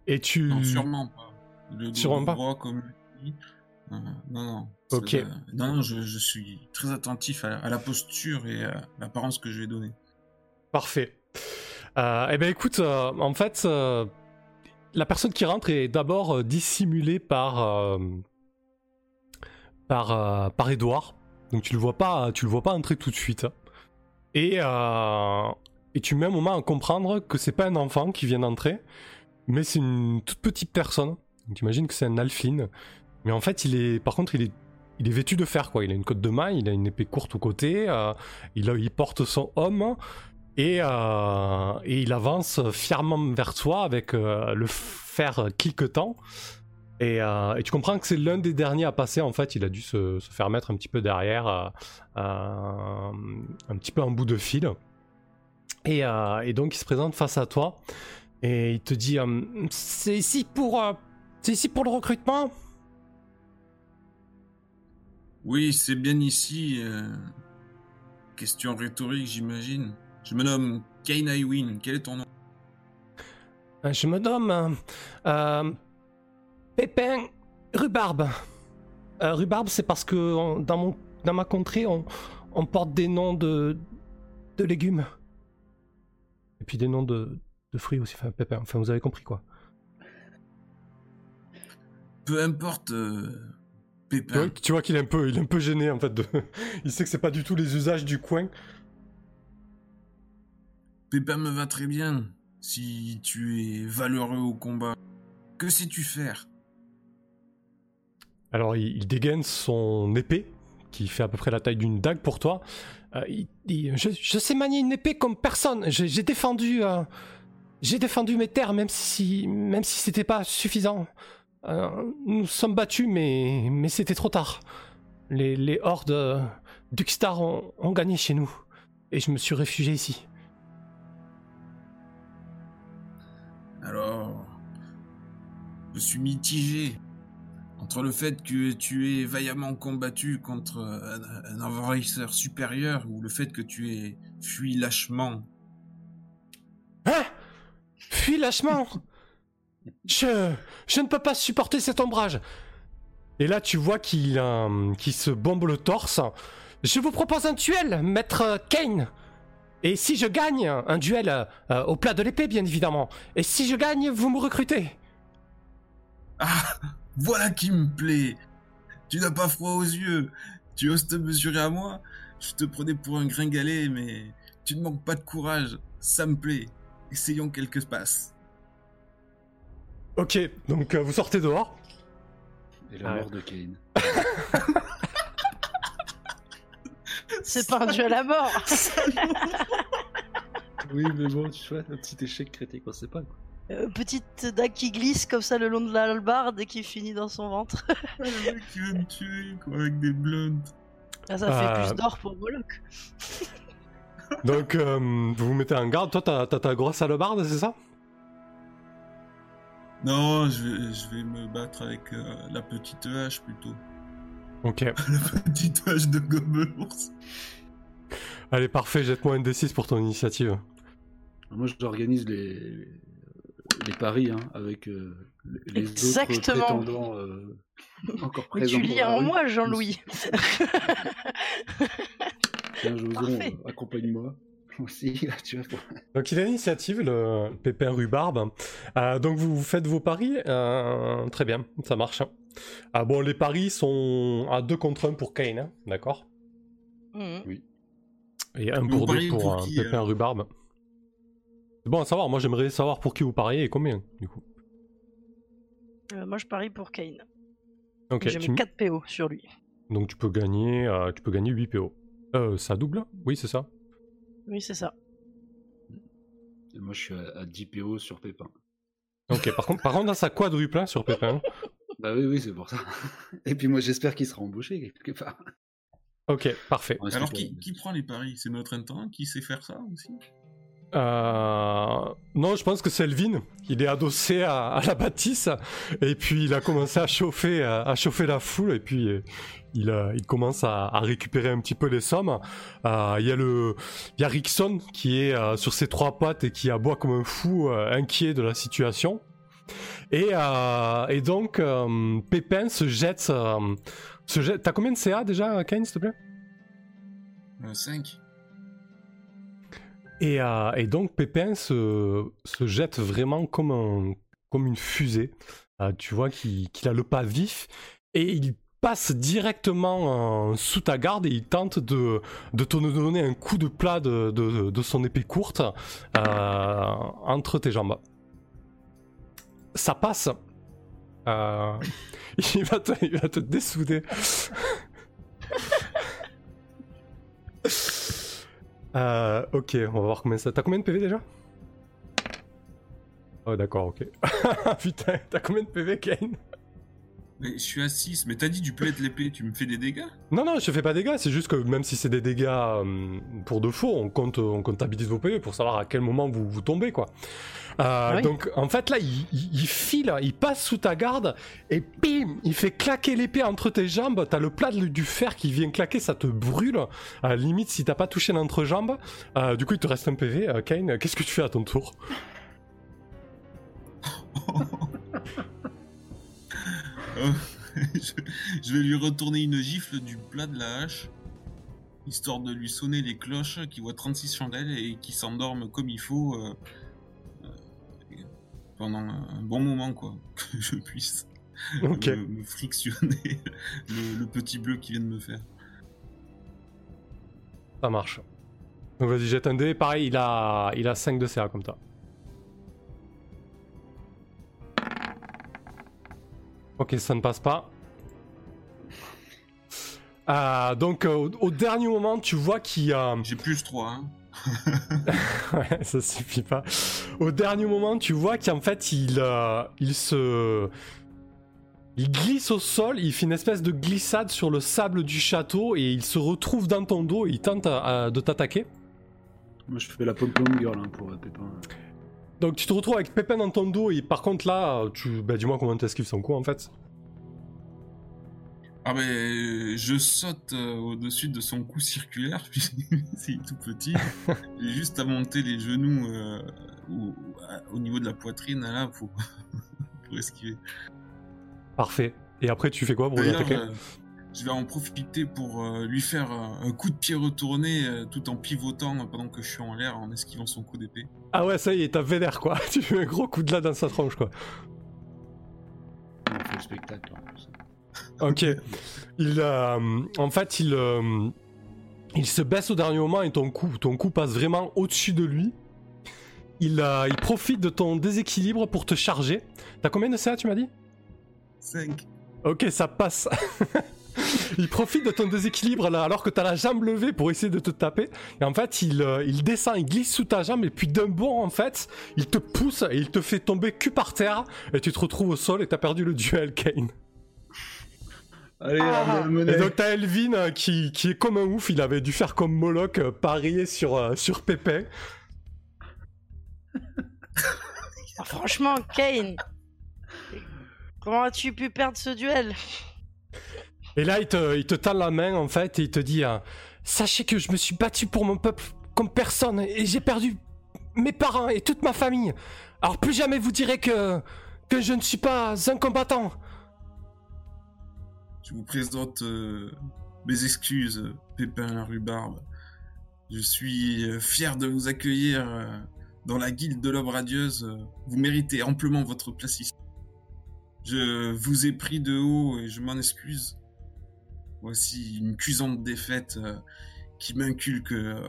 et tu... Non, sûrement pas. Le Sûrement pas comme. Euh, non, non. Ok. Euh, non, non, je, je suis très attentif à, à la posture et à l'apparence que je vais donner. Parfait. Euh, eh ben écoute, euh, en fait, euh, la personne qui rentre est d'abord euh, dissimulée par euh, par euh, par Edouard. Donc tu le vois pas, tu le vois pas entrer tout de suite. Et euh, et tu mets un moment à comprendre que c'est pas un enfant qui vient d'entrer, mais c'est une toute petite personne. Donc imagine que c'est un alphine. Mais en fait, il est, par contre, il est il est vêtu de fer quoi. Il a une cotte de maille, il a une épée courte au côté, euh, il, a- il porte son homme. Et, et il avance fièrement vers toi avec le fer cliquetant. Et, euh, et tu comprends que c'est l'un des derniers à passer. En fait, il a dû se, se faire mettre un petit peu derrière, euh, euh, un petit peu en bout de fil. Et, et donc, il se présente face à toi et il te dit C'est ici pour, c'est ici pour le recrutement? Oui, c'est bien ici. Question rhétorique, j'imagine. Je me nomme Kane Iwin. Quel est ton nom? Je me nomme Pépin Rhubarbe. Euh, rhubarbe, c'est parce que on- dans, mon, dans ma contrée, on, on porte des noms de, de légumes. Et puis des noms de, de fruits aussi. Enfin, Pépin, enfin, vous avez compris quoi. Peu importe, euh, Tu Pépin. vois, tu vois qu'il est un peu, il est un peu gêné en fait. De... il sait que c'est pas du tout les usages du coin. Pépin me va très bien. Si tu es valeureux au combat, que sais-tu faire? Alors il, dégaine son épée, qui fait à peu près la taille d'une dague pour toi. Euh, je, sais manier une épée comme personne. J'ai défendu, euh, défendu mes terres, même si, même si c'était pas suffisant. Euh, nous sommes battus, mais, c'était trop tard. Les, les hordes d'Uxtar ont, ont gagné chez nous, et je me suis réfugié ici. Alors, je suis mitigé entre le fait que tu aies vaillamment combattu contre un, un envahisseur supérieur ou le fait que tu aies fui lâchement. Hein? Fuis lâchement? Je, je ne peux pas supporter cet ombrage. Et là, tu vois qu'il euh, qu'il se bombe le torse. Je vous propose un duel, maître Kane. Et si je gagne, un duel euh, au plat de l'épée, bien évidemment. Et si je gagne, vous me recrutez. Ah, voilà qui me plaît. Tu n'as pas froid aux yeux. Tu oses te mesurer à moi. Je te prenais pour un gringalet, mais tu ne manques pas de courage. Ça me plaît. Essayons quelques passes. Ok, donc euh, vous sortez dehors. Et la mort de Kane. C'est pas un duel à mort. Oui, mais bon, tu vois, un petit échec critique, on sait pas. Quoi. Euh, petite dague qui glisse comme ça le long de la hallebarde et qui finit dans son ventre. Ah, le mec qui veut me tuer, quoi, avec des blunts. Ah, ça Euh. fait plus d'or pour Moloch. Donc euh, vous vous mettez en garde. Toi, t'as t'as ta grosse hallebarde, c'est ça? Non, je vais, je vais me battre avec euh, la petite hache plutôt. Ok. La petite hache de gobelours. Allez, parfait. Jette-moi un D6 pour ton initiative. Moi, j'organise les, les paris hein, avec euh, les Exactement. autres prétendants euh, encore Mais présents. tu lis en moi, Jean-Louis. Tiens, Joson, Parfait. euh, accompagne-moi. Aussi, là, tu vois. pour- Donc il a l'initiative, le pépin rhubarbe. Euh, donc vous faites vos paris. euh, très bien, ça marche. Ah bon, les paris sont à 2 contre 1 pour Kane, hein, d'accord? Mhm. Et un Vous pour 2 pariez pour, pour un qui, pépin alors rhubarbe. C'est bon à savoir, moi j'aimerais savoir pour qui vous pariez et combien, du coup. Euh, moi, je parie pour Kane. Ok, J'ai mis 4 PO sur lui. donc tu peux gagner, euh, tu peux gagner 8 PO. Euh, ça double? Oui, c'est ça. Oui, c'est ça. Et moi, je suis à, à 10 PO sur Pépin. Ok, par contre, par contre, ça quadruple hein, sur pépin. Bah oui, oui, c'est pour ça. Et puis moi, j'espère qu'il sera embauché quelque part. Ok, parfait. Alors, qui prend les paris? C'est notre intendant qui sait faire ça aussi? Euh... Non, je pense que c'est Elvin. Il est adossé à, la bâtisse et puis il a commencé à chauffer, à, chauffer la foule et puis euh, il, euh, il commence à, récupérer un petit peu les sommes. Il y a le, y a Rickson qui est sur ses trois pattes et qui aboie comme un fou, inquiet de la situation. Et, donc Pépin se jette, se jette. T'as combien de CA déjà, Kane, s'il te plaît? 5. Et, euh, et donc Pépin se, jette vraiment comme, un, comme une fusée. Euh, tu vois qu'il qu'il a le pas vif et il passe directement sous ta garde et il tente de, te donner un coup de plat de, son épée courte euh, entre tes jambes. Ça passe. Il, va te, il va te dessouder. Euh, ok, on va voir combien ça. T'as combien de PV déjà? Oh d'accord, ok. Putain, t'as combien de PV, Kane? Mais je suis à 6, mais t'as dit du plate l'épée, tu me fais des dégâts? Non, non, je fais pas de dégâts, c'est juste que même si c'est des dégâts euh, pour de faux, on, compte, on comptabilise vos PV pour savoir à quel moment vous, vous tombez, quoi. Euh, Oui. Donc, en fait, là, il, il- il file, il passe sous ta garde, et bim Il fait claquer l'épée entre tes jambes, t'as le plat de- du fer qui vient claquer, ça te brûle, à la limite si t'as pas touché l'entrejambe. Euh, du coup, il te reste un PV. Euh, Kane, qu'est-ce que tu fais à ton tour? Euh, je, je vais lui retourner une gifle du plat de la hache, histoire de lui sonner les cloches qui voient 36 chandelles et qui s'endorment comme il faut euh, euh, pendant un bon moment, quoi. Que je puisse me, me frictionner le, le petit bleu qui vient de me faire. Ça marche. Donc vas-y, jette un dé. Pareil, il a, il a 5 de CA comme toi. Ok, ça ne passe pas. Euh, donc euh, au, au dernier moment, tu vois qu'il... euh, J'ai plus 3. Hein. ouais, ça suffit pas. Au dernier moment, tu vois qu'en fait, il, euh, il se. Il glisse au sol, il fait une espèce de glissade sur le sable du château et il se retrouve dans ton dos et il tente à- à- de t'attaquer. Moi, je fais la pom-pom girl hein, pour euh, Pépin. Donc tu te retrouves avec Pépin dans ton dos et par contre là, tu, bah, dis-moi comment t'esquives son coup en fait. Ah ben, je saute euh, au-dessus de son cou circulaire, puis c'est tout petit. J'ai juste à monter les genoux euh, au, niveau de la poitrine, là, pour, pour esquiver. Parfait. Et après tu fais quoi pour euh, je vais en profiter pour euh, lui faire euh, un coup de pied retourné euh, tout en pivotant euh, pendant que je suis en l'air en esquivant son coup d'épée. Ah ouais, ça y est, t'as vénère quoi. tu fais un gros coup de là dans sa tronche quoi. On fait le spectacle. Ok. Il, euh, en fait, il, euh, il se baisse au dernier moment et ton coup, ton coup passe vraiment au-dessus de lui. Il, euh, il profite de ton déséquilibre pour te charger. T'as combien de CA, tu m'as dit? 5. Ok, ça passe. il profite de ton déséquilibre là, alors que t'as la jambe levée pour essayer de te taper. Et en fait, il, euh, il descend, il glisse sous ta jambe et puis d'un bond, en fait, il te pousse et il te fait tomber cul par terre. Et tu te retrouves au sol et t'as perdu le duel, Kane. Allez, Ah. Et donc t'as Elvin euh, qui, qui est comme un ouf, il avait dû faire comme Moloch, euh, parier sur, euh, sur Pépin. Ah, franchement, Kane, comment as-tu pu perdre ce duel? Et là il te, il te la main en fait et il te dit euh, Sachez que je me suis battu pour mon peuple comme personne et j'ai perdu mes parents et toute ma famille. Alors plus jamais vous direz que, que je ne suis pas un combattant. Je vous présente euh, mes excuses, Pépin la rhubarbe. Je suis euh, fier de vous accueillir dans la guilde de l'Aube radieuse. Vous méritez amplement votre place ici. Je vous ai pris de haut et je m'en excuse. Voici une cuisante défaite euh, qui m'inculque, euh,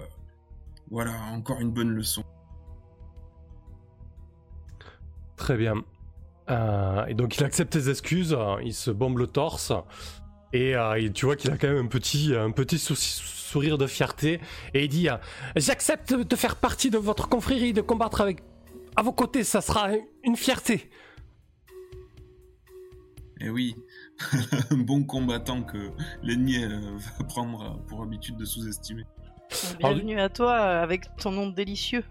voilà, encore une bonne leçon. Très bien. Euh, et donc il accepte tes excuses, euh, il se bombe le torse et, et tu vois qu'il a quand même un petit, un petit sou- sourire de fierté et il dit J'accepte de faire partie de votre confrérie, de combattre avec à vos côtés, ça sera une fierté. Et oui, un bon combattant que l'ennemi euh, va prendre pour habitude de sous-estimer. Bienvenue à toi euh, avec ton nom délicieux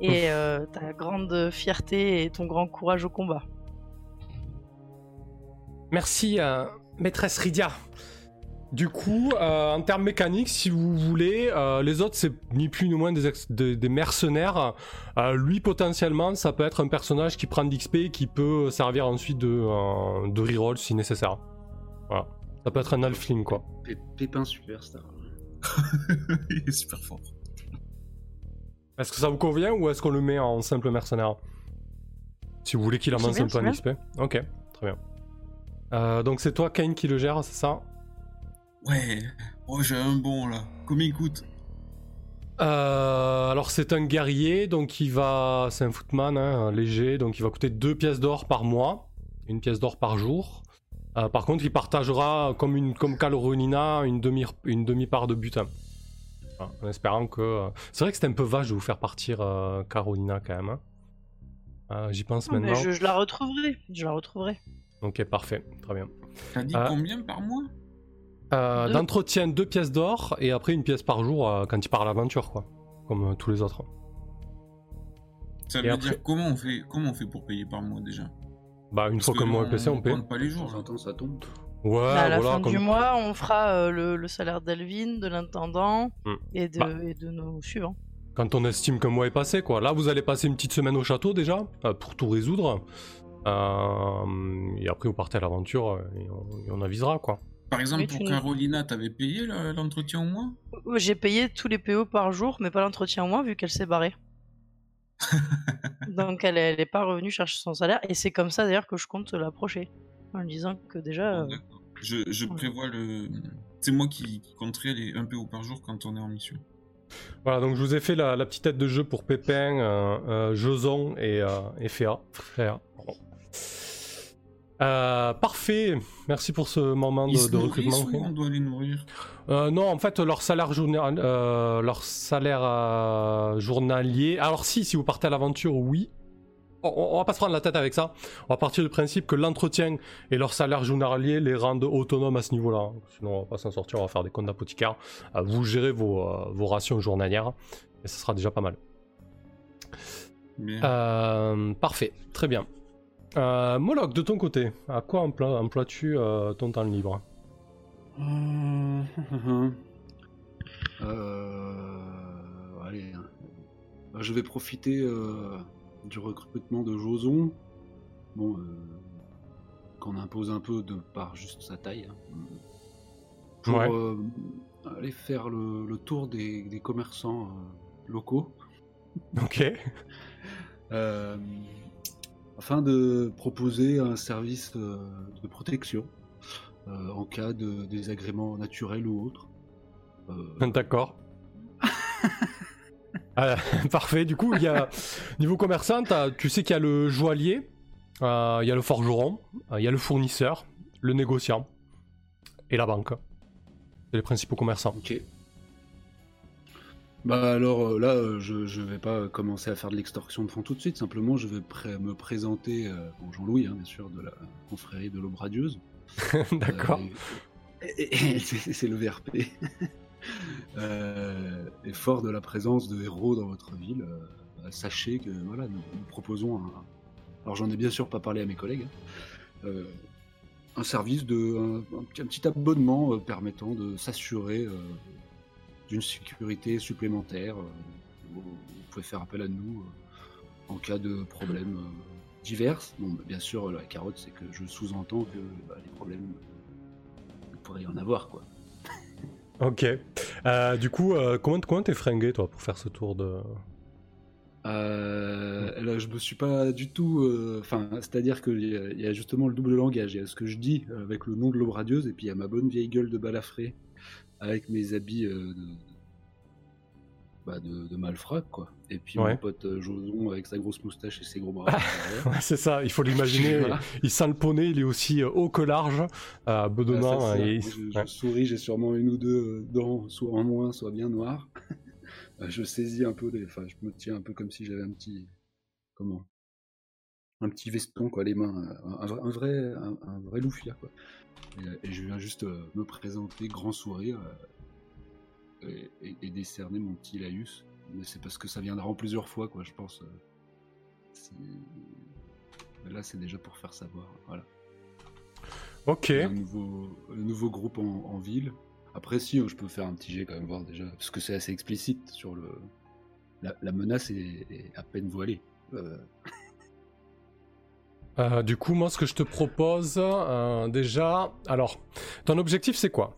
et euh, ta grande fierté et ton grand courage au combat. Merci, euh, maîtresse Rydia. Du coup, euh, en termes mécaniques, si vous voulez, euh, les autres, c'est ni plus ni moins des, ex- des- des mercenaires. Euh, lui, potentiellement, ça peut être un personnage qui prend de l'XP et qui peut servir ensuite de, euh, de reroll si nécessaire. Voilà. Ça peut être un halfling, quoi. Pé- Pépin superstar. Il est super fort. Est-ce que ça vous convient ou est-ce qu'on le met en simple mercenaire? Si vous voulez qu'il avance un peu en XP. Ok, très bien. Euh, donc c'est toi, Kane, qui le gère, c'est ça? Ouais, oh j'ai un bon là. Combien il coûte Euh, alors c'est un guerrier, donc il va, c'est un footman hein, un léger, donc il va coûter deux pièces d'or par mois, une pièce d'or par jour. Euh, par contre, il partagera comme une comme une demi une demi part de butin. Voilà, en espérant que, euh, c'est vrai que c'était un peu vache de vous faire partir euh, Carolina quand même. hein. Euh, J'y pense Non, mais maintenant. je, je la retrouverai, je la retrouverai. Ok, parfait, très bien. T'as dit Ah. combien par mois? Euh. D'entretien deux pièces d'or et après une pièce par jour euh, quand il part à l'aventure, quoi, comme euh, tous les autres. Ça Et veut après- dire comment on fait comment on fait pour payer par mois déjà? Bah une Parce fois que que le mois on- est passé, on on paye. compte pas les jours. temps, ça tombe. Ouais, Bah, à la voilà. fin comme- du mois, on fera euh, le, le salaire d'Elvin, de l'intendant et, de, Bah. et de nos suivants. Quand on estime qu'un mois est passé, quoi. Là, vous allez passer une petite semaine au château déjà, euh, pour tout résoudre. Euh, et après, vous partez à l'aventure et, on, et on avisera, quoi. Par exemple, Oui, pour Carolina, t'avais payé le- l'entretien au mois Euh, J'ai payé tous les PO par jour, mais pas l'entretien au mois vu qu'elle s'est barrée. Donc elle est, elle est pas revenue chercher son salaire et c'est comme ça d'ailleurs que je compte l'approcher en lui disant que déjà euh, D'accord. Je, je ouais. prévois le. C'est moi qui, qui compterai les 1 PO par jour quand on est en mission. Voilà, donc je vous ai fait la, la petite tête de jeu pour Pépin, euh, euh, Joson et, euh, et Féa. Euh, parfait, merci pour ce moment de, de recrutement. ou on doit les nourrir? Euh, non, en fait, leur salaire, journa- euh, leur salaire journalier. Alors, si, si vous partez à l'aventure, oui. On, on va pas se prendre la tête avec ça. On va partir du principe que l'entretien et leur salaire journalier les rendent autonomes à ce niveau-là. Sinon, on va pas s'en sortir. On va faire des comptes d'apothicaire. Vous gérez vos, vos rations journalières et ça sera déjà pas mal. Bien. Parfait, très bien. Euh, Moloch, de ton côté, à quoi emploies- emploies-tu euh, ton temps libre? Euh, allez, hein. Bah, je vais profiter du recrutement de Joson. Bon, qu'on impose un peu de par juste sa taille. hein. Pour Ouais. aller faire le, le tour des, des commerçants locaux. Ok. afin de proposer un service euh, de protection euh, en cas de désagrément naturel ou autre. Euh, D'accord. Parfait. Du coup, il y a niveau commerçant, tu sais qu'il y a le joaillier, euh, il y a le forgeron, euh, il y a le fournisseur, le négociant et la banque. C'est les principaux commerçants. ok. Bah alors euh, là, euh, je, je vais pas commencer à faire de l'extorsion de fonds tout de suite. Simplement, je vais me présenter, euh, bon, Jean-Louis, hein, bien sûr, de la confrérie de l'aube radieuse. D'accord. Euh, c'est le VRP. Euh, et fort de la présence de héros dans votre ville, bah, sachez que voilà, nous, nous proposons un. Alors j'en ai bien sûr pas parlé à mes collègues. hein, un service de un, un petit- abonnement permettant de s'assurer d'une sécurité supplémentaire. euh, vous, pouvez faire appel à nous euh, en cas de problèmes euh, divers. Bon, bah, bien sûr, la carotte, c'est que je sous-entends que bah, les problèmes, il pourrait y en avoir, quoi. Ok. Euh, du coup, euh, comment comment t'es fringué toi pour faire ce tour de Euh, là, je me suis pas du tout. Enfin, c'est-à-dire qu'il y, y a justement le double langage. Il y a ce que je dis avec le nom de l'aube radieuse, et puis il y a ma bonne vieille gueule de balafré avec mes habits euh, de, bah, de, de malfrat, quoi. Et puis Ouais. mon pote euh, Joson avec sa grosse moustache et ses gros bras. Ouais, c'est ça. Il faut l'imaginer. Voilà. Il sent le poney. Il est aussi euh, haut que large, euh, bedonnant. Ah, et- je, je ouais. souris, j'ai sûrement une ou deux dents, soit en moins, soit bien noires. Je saisis un peu, les... enfin, je me tiens un peu comme si j'avais un petit, comment, un petit veston, quoi, les mains, un, un vrai, un, un vrai loufia, quoi. Et, euh, et je viens juste euh, me présenter, grand sourire, euh, et, et- et décerner mon petit laïus. Mais c'est parce que ça viendra en plusieurs fois, quoi, je pense. Là, c'est déjà pour faire savoir, voilà Ok. un nouveau, un nouveau groupe en, en ville. Après, si, euh, je peux faire un petit jet quand même, voir déjà, parce que c'est assez explicite sur le. La, la menace est, est à peine voilée. Euh, Euh, du coup, moi, ce que je te propose, euh, déjà, alors, ton objectif, c'est quoi?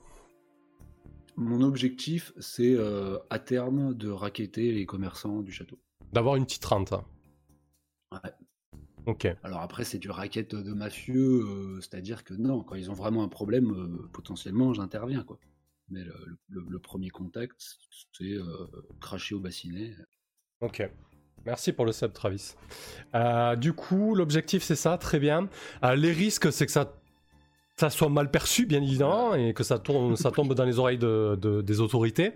Mon objectif, c'est euh, à terme de raqueter les commerçants du château. D'avoir une petite rente. Ouais. Ok. Alors après, c'est du raquette de mafieux, c'est-à-dire que non, quand ils ont vraiment un problème, potentiellement, j'interviens, quoi. Mais le, le- le premier contact, c'est cracher au bassinet. Ok. Merci pour le sub, Travis. Euh, du coup, l'objectif, c'est ça, très bien. Euh, les risques, c'est que ça, ça soit mal perçu, bien évidemment, et que ça, tombe dans les oreilles de, de- des autorités.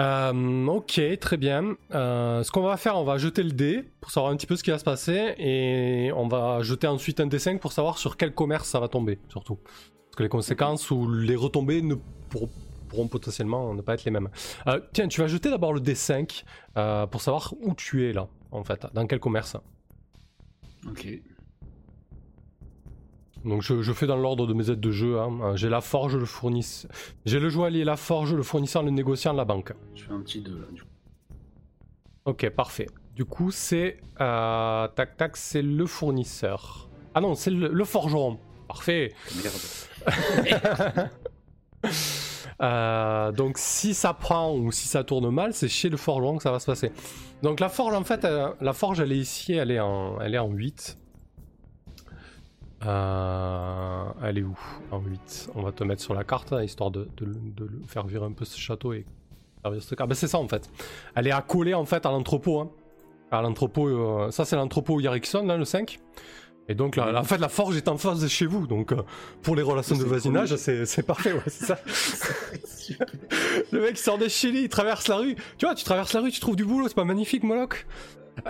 Euh, ok, très bien. Ce qu'on va faire, on va jeter le dé pour savoir un petit peu ce qui va se passer, et on va jeter ensuite un D5 pour savoir sur quel commerce ça va tomber, surtout. Parce que les conséquences ou les retombées ne pourront, pourront potentiellement ne pas être les mêmes. Euh, tiens, tu vas jeter d'abord le D5 euh, pour savoir où tu es là, en fait, dans quel commerce. Ok. Donc je, je fais dans l'ordre de mes aides de jeu. hein. Euh, J'ai la forge, le fournisseur. J'ai le joaillier, la forge, le fournisseur, le négociant, la banque. Je fais un petit 2 là, du coup. Ok, parfait. Du coup, c'est. euh, tac tac, c'est le fournisseur. Ah non, c'est le, le forgeron. Parfait. Merde. Euh, donc si ça prend ou si ça tourne mal, c'est chez le forgeron que ça va se passer. Donc la forge, en fait, euh, la forge, elle est ici, elle est en, elle est en 8. Euh, elle est où? En 8. On va te mettre sur la carte, hein, histoire de, faire virer un peu ce château et servir ce car. Ben, c'est ça en fait. Elle est accolée en fait à l'entrepôt. Hein. À l'entrepôt, euh, ça c'est l'entrepôt Yarrickson, là, le 5. Et donc, en fait, la forge est en face de chez vous. Donc, euh, pour les relations de voisinage, c'est parfait, ouais, c'est ça. le mec sort de chez lui, il traverse la rue. Tu vois, tu traverses la rue, tu trouves du boulot, c'est pas magnifique, Moloch?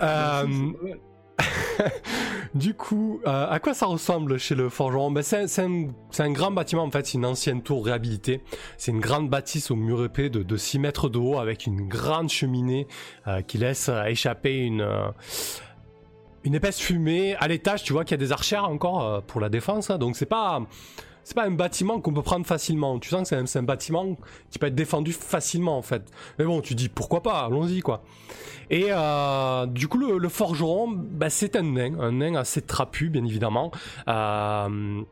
Euh, Ouais. du coup, euh, à quoi ça ressemble chez le forgeron? Ben, c'est, un, grand bâtiment en fait, c'est une ancienne tour réhabilitée. C'est une grande bâtisse au mur épais de, de 6 mètres de haut avec une grande cheminée euh, qui laisse euh, échapper une, euh, une épaisse fumée. À l'étage, tu vois qu'il y a des archères encore euh, pour la défense, hein. donc c'est pas... Pas un bâtiment qu'on peut prendre facilement. Tu sens que c'est un, un bâtiment qui peut être défendu facilement en fait. Mais bon, tu dis pourquoi pas, allons-y quoi. Et euh, du coup, le, le forgeron, bah, c'est un nain, un nain assez trapu, bien évidemment. Euh,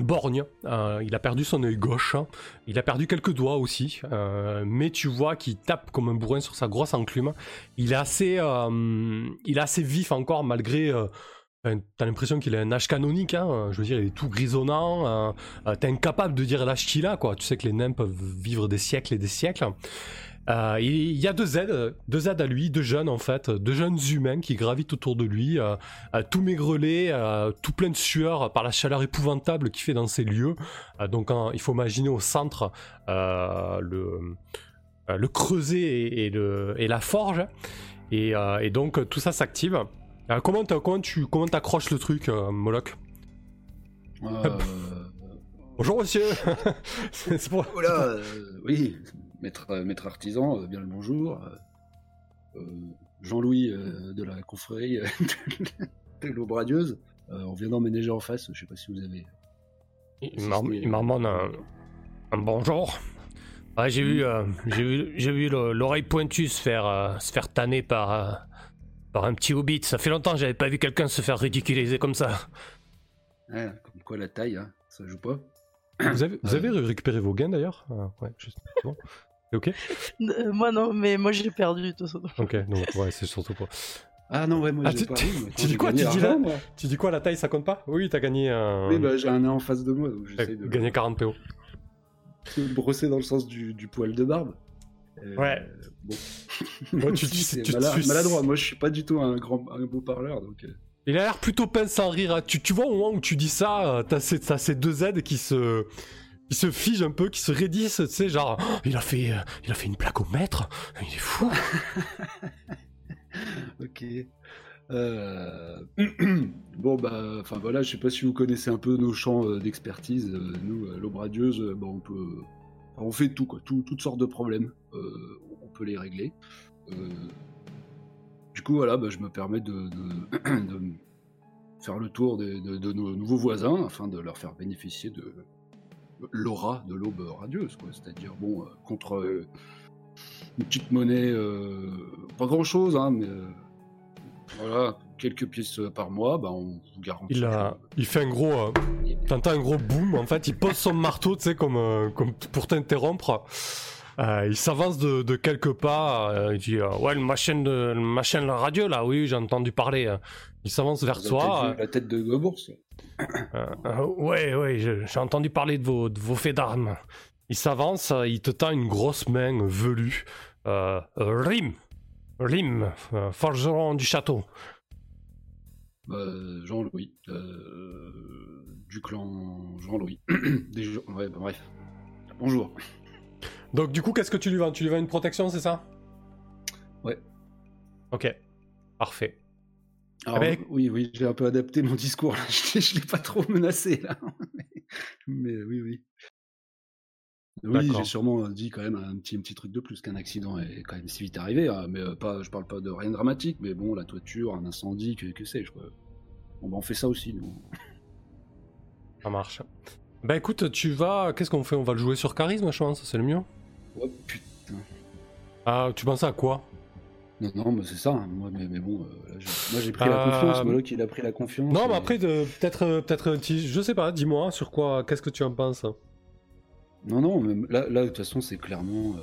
borgne, euh, il a perdu son œil gauche, hein. il a perdu quelques doigts aussi, euh, mais tu vois qu'il tape comme un bourrin sur sa grosse enclume. Il est assez, euh, vif encore malgré. T'as l'impression qu'il a un âge canonique, hein. je veux dire, il est tout grisonnant. T'es incapable de dire l'âge qu'il a, quoi. Tu sais que les nains peuvent vivre des siècles et des siècles. Euh, il y a deux aides, deux aides à lui, deux jeunes en fait, deux jeunes humains qui gravitent autour de lui, euh, euh, tout maigrelés, euh, tout plein de sueur par la chaleur épouvantable qu'il fait dans ces lieux. Euh, donc hein, il faut imaginer au centre le, le creuset et, et le, et la forge. Et, et donc tout ça s'active. Comment tu comment t'accroches le truc, Moloch? Bonjour monsieur C'est pour... Voilà, euh, oui, maître, euh, maître artisan, euh, bien le bonjour. Euh, Jean-Louis euh, de la confrérie de. Euh, on vient d'emménager en face, je sais pas si vous avez. Il mar- il marmonne un, un bonjour. Ouais, j'ai vu, euh, j'ai vu, j'ai vu le- l'oreille pointue se faire, euh, se faire tanner par, euh, par un petit hobbit. Ça fait longtemps que j'avais pas vu quelqu'un se faire ridiculiser comme ça. Ouais, comme quoi la taille, hein, ça joue pas. Vous avez, vous avez récupéré vos gains d'ailleurs? Ah, Ouais, juste. c'est Bon. Ok? Euh, moi non, mais moi j'ai perdu de toute façon. Ok, donc ouais, c'est surtout pour. Ah non, ouais, moi Ah, j'ai tu- pas tu- moi, dis quoi, tu dis là moi. Tu dis quoi, la taille ça compte pas? Oui, t'as gagné un. Oui, bah j'ai un nain en face de moi, donc j'essaie de gagné 40 PO. brosser dans le sens du, du poil de barbe. Euh, Ouais. Bon. Ouais, tu- Si, tu- mala- tu- maladroit. Moi, je suis pas du tout un grand, un beau parleur, donc. euh, Il a l'air plutôt pince sans rire. hein. Tu, tu vois au moment où tu dis ça, t'as ces, t'as ces deux aides qui se, qui se figent un peu, qui se raidissent, tu sais, genre, Oh, il a fait, euh, il a fait une plaque au maître, il est fou. Ok. Euh, bon bah, enfin voilà, je sais pas si vous connaissez un peu nos champs euh, d'expertise. Euh, Nous, l'aube radieuse, euh, bah, on peut, on fait tout quoi, tout- toutes sortes de problèmes. On peut les régler. Du coup voilà, bah, je me permets de, faire le tour de nos nouveaux voisins afin de leur faire bénéficier de l'aura de l'aube radieuse, quoi. C'est-à-dire bon, euh, contre euh, une petite monnaie, euh, pas grand-chose, hein, mais voilà, quelques pièces par mois, bah, on vous garantit. Il a, il fait un gros, euh, t'entends un gros boom, en fait, il pose son marteau, tu sais, comme, euh, comme pour t'interrompre. Euh, il s'avance de, de quelques pas, il dit Ouais, le machin de le machin de la radio là, oui, j'ai entendu parler. Euh. Il s'avance vers toi. vu la tête de Gobours. Euh, euh, ouais, ouais, j'ai entendu parler de vos, de vos faits d'armes. Il s'avance, euh, il te tend une grosse main velue. Euh, euh, Rim, Rim, euh, forgeron du château. Bah, Jean-Louis, euh, du clan Jean-Louis. Des gens- ouais, bah, bref. Bonjour. Donc du coup, qu'est-ce que tu lui vends? Tu lui vends une protection, c'est ça? Ouais. Ok, parfait. Alors, Eh ben, oui, oui, j'ai un peu adapté mon discours. là. Je ne l'ai pas trop menacé là. Mais oui, oui. Oui, j'ai sûrement dit quand même un petit, un petit truc de plus qu'un accident est quand même si vite arrivé. hein, mais euh, pas, je parle pas de rien de dramatique, mais bon, la toiture, un incendie, que, que sais-je. Bon, bah, on fait ça aussi, nous. Ça marche. Bah écoute, tu vas... Qu'est-ce qu'on fait? On va le jouer sur charisme, je pense, c'est le mieux. Oh putain. Ah, tu penses à quoi? Non, non, mais c'est ça. hein. Moi, mais, mais bon, euh, moi j'ai pris la Euh, confiance. Moloch, il a pris la confiance. Non, mais et- après, peut-être, euh, peut-être, je sais pas, dis-moi sur quoi, qu'est-ce que tu en penses Non, non, même là, là, de toute façon, c'est clairement. euh,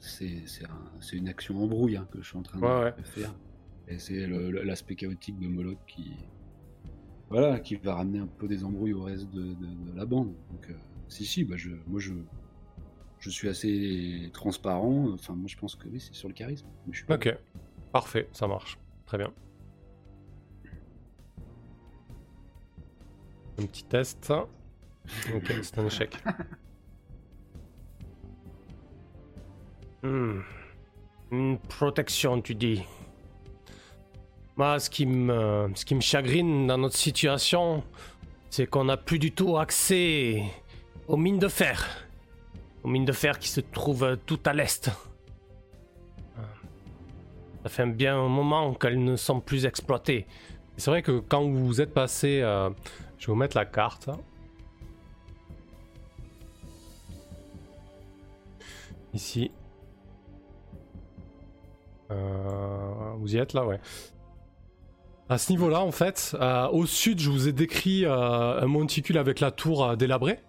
c'est c'est un- c'est une action embrouille hein, que je suis en train de Ouais, faire. Et c'est l'aspect chaotique de Moloch qui. Voilà, qui va ramener un peu des embrouilles au reste de, de- de la bande. Donc, euh, si, si, bah, je, moi je. Je suis assez transparent. Enfin, moi, je pense que oui, c'est sur le charisme. mais je suis pas- Ok, parfait, ça marche. Très bien. Un petit test. Ok, c'est un échec. Hmm. Une protection, tu dis. Moi, ce qui me, ce qui me chagrine dans notre situation, c'est qu'on n'a plus du tout accès aux mines de fer. Aux mines de fer qui se trouvent tout à l'est. Ça fait un bien moment qu'elles ne sont plus exploitées. C'est vrai que quand vous êtes passé, euh, je vais vous mettre la carte. Ici. Euh, vous y êtes là, ouais. À ce niveau-là, en fait, euh, au sud, je vous ai décrit euh, un monticule avec la tour euh, délabrée.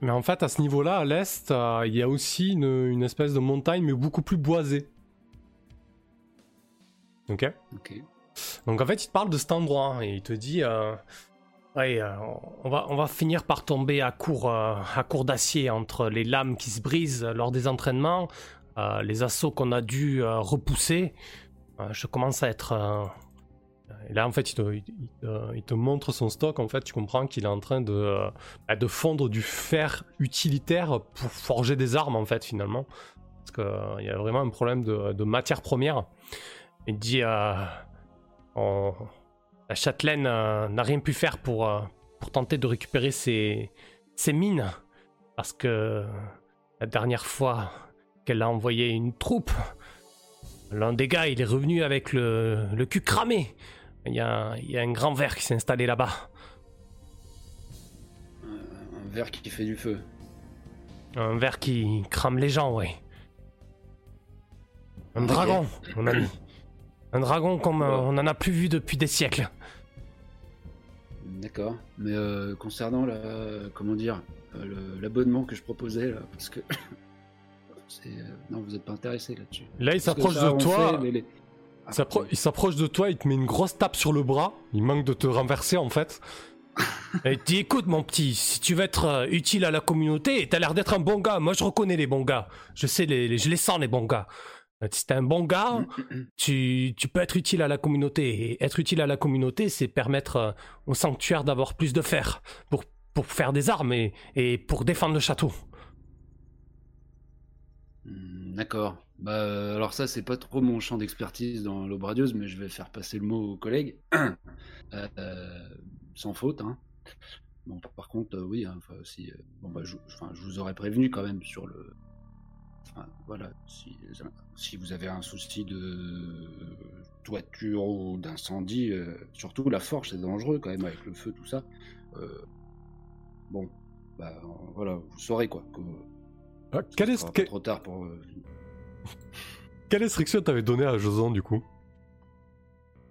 Mais en fait, à ce niveau-là, à l'est, euh, il y a aussi une, une espèce de montagne, mais beaucoup plus boisée. Ok? Donc en fait, il te parle de cet endroit hein, et il te dit euh, ouais, euh, on, va, on va finir par tomber à court, à court d'acier entre les lames qui se brisent lors des entraînements, les assauts qu'on a dû repousser. Je commence à être. Euh, Et là, en fait, il te, montre son stock. En fait, tu comprends qu'il est en train de, euh, bah, fondre du fer utilitaire pour forger des armes, en fait, finalement. Parce qu'il y a vraiment un problème de, de matière première. Il dit. euh, la châtelaine euh, n'a rien pu faire pour, euh, pour tenter de récupérer ses, mines. Parce que la dernière fois qu'elle a envoyé une troupe, l'un des gars, il est revenu avec le cul cramé. Il y, a, il y a un grand verre qui s'est installé là-bas. Un, verre qui fait du feu. Un verre qui crame les gens, ouais. Un dragon, mon ami. Un dragon comme euh, on n'en a plus vu depuis des siècles. D'accord. Mais euh, concernant la, comment dire, euh, l'abonnement que je proposais là, parce que euh, non, vous n'êtes pas intéressé là-dessus. Là, il s'approche de toi. fait, mais les- Il s'appro- il s'approche de toi, il te met une grosse tape sur le bras. Il manque de te renverser en fait. Et il te dit écoute mon petit, si tu veux être euh, utile à la communauté, t'as l'air d'être un bon gars. Moi je reconnais les bons gars. Je sais les, les- je les sens les bons gars. Euh, Si t'es un bon gars, tu, tu peux être utile à la communauté. Et être utile à la communauté, c'est permettre euh, au sanctuaire d'avoir plus de fer pour, pour faire des armes et, et pour défendre le château. Hmm, D'accord. Bah, euh, alors ça, c'est pas trop mon champ d'expertise dans l'aube radieuse, mais je vais faire passer le mot aux collègues. Euh, euh, sans faute, hein. Bon, par- contre, euh, oui, hein, si, euh, bon, bah, je, vous aurais prévenu quand même sur le. Voilà, si, si vous avez un souci de toiture ou d'incendie, surtout la forge, c'est dangereux quand même avec le feu, tout ça. Bon, bah, voilà, vous saurez quoi. Que, Ah, ce quelle, est, pas trop tard pour. Quelle instruction t'avais donné à Joson du coup?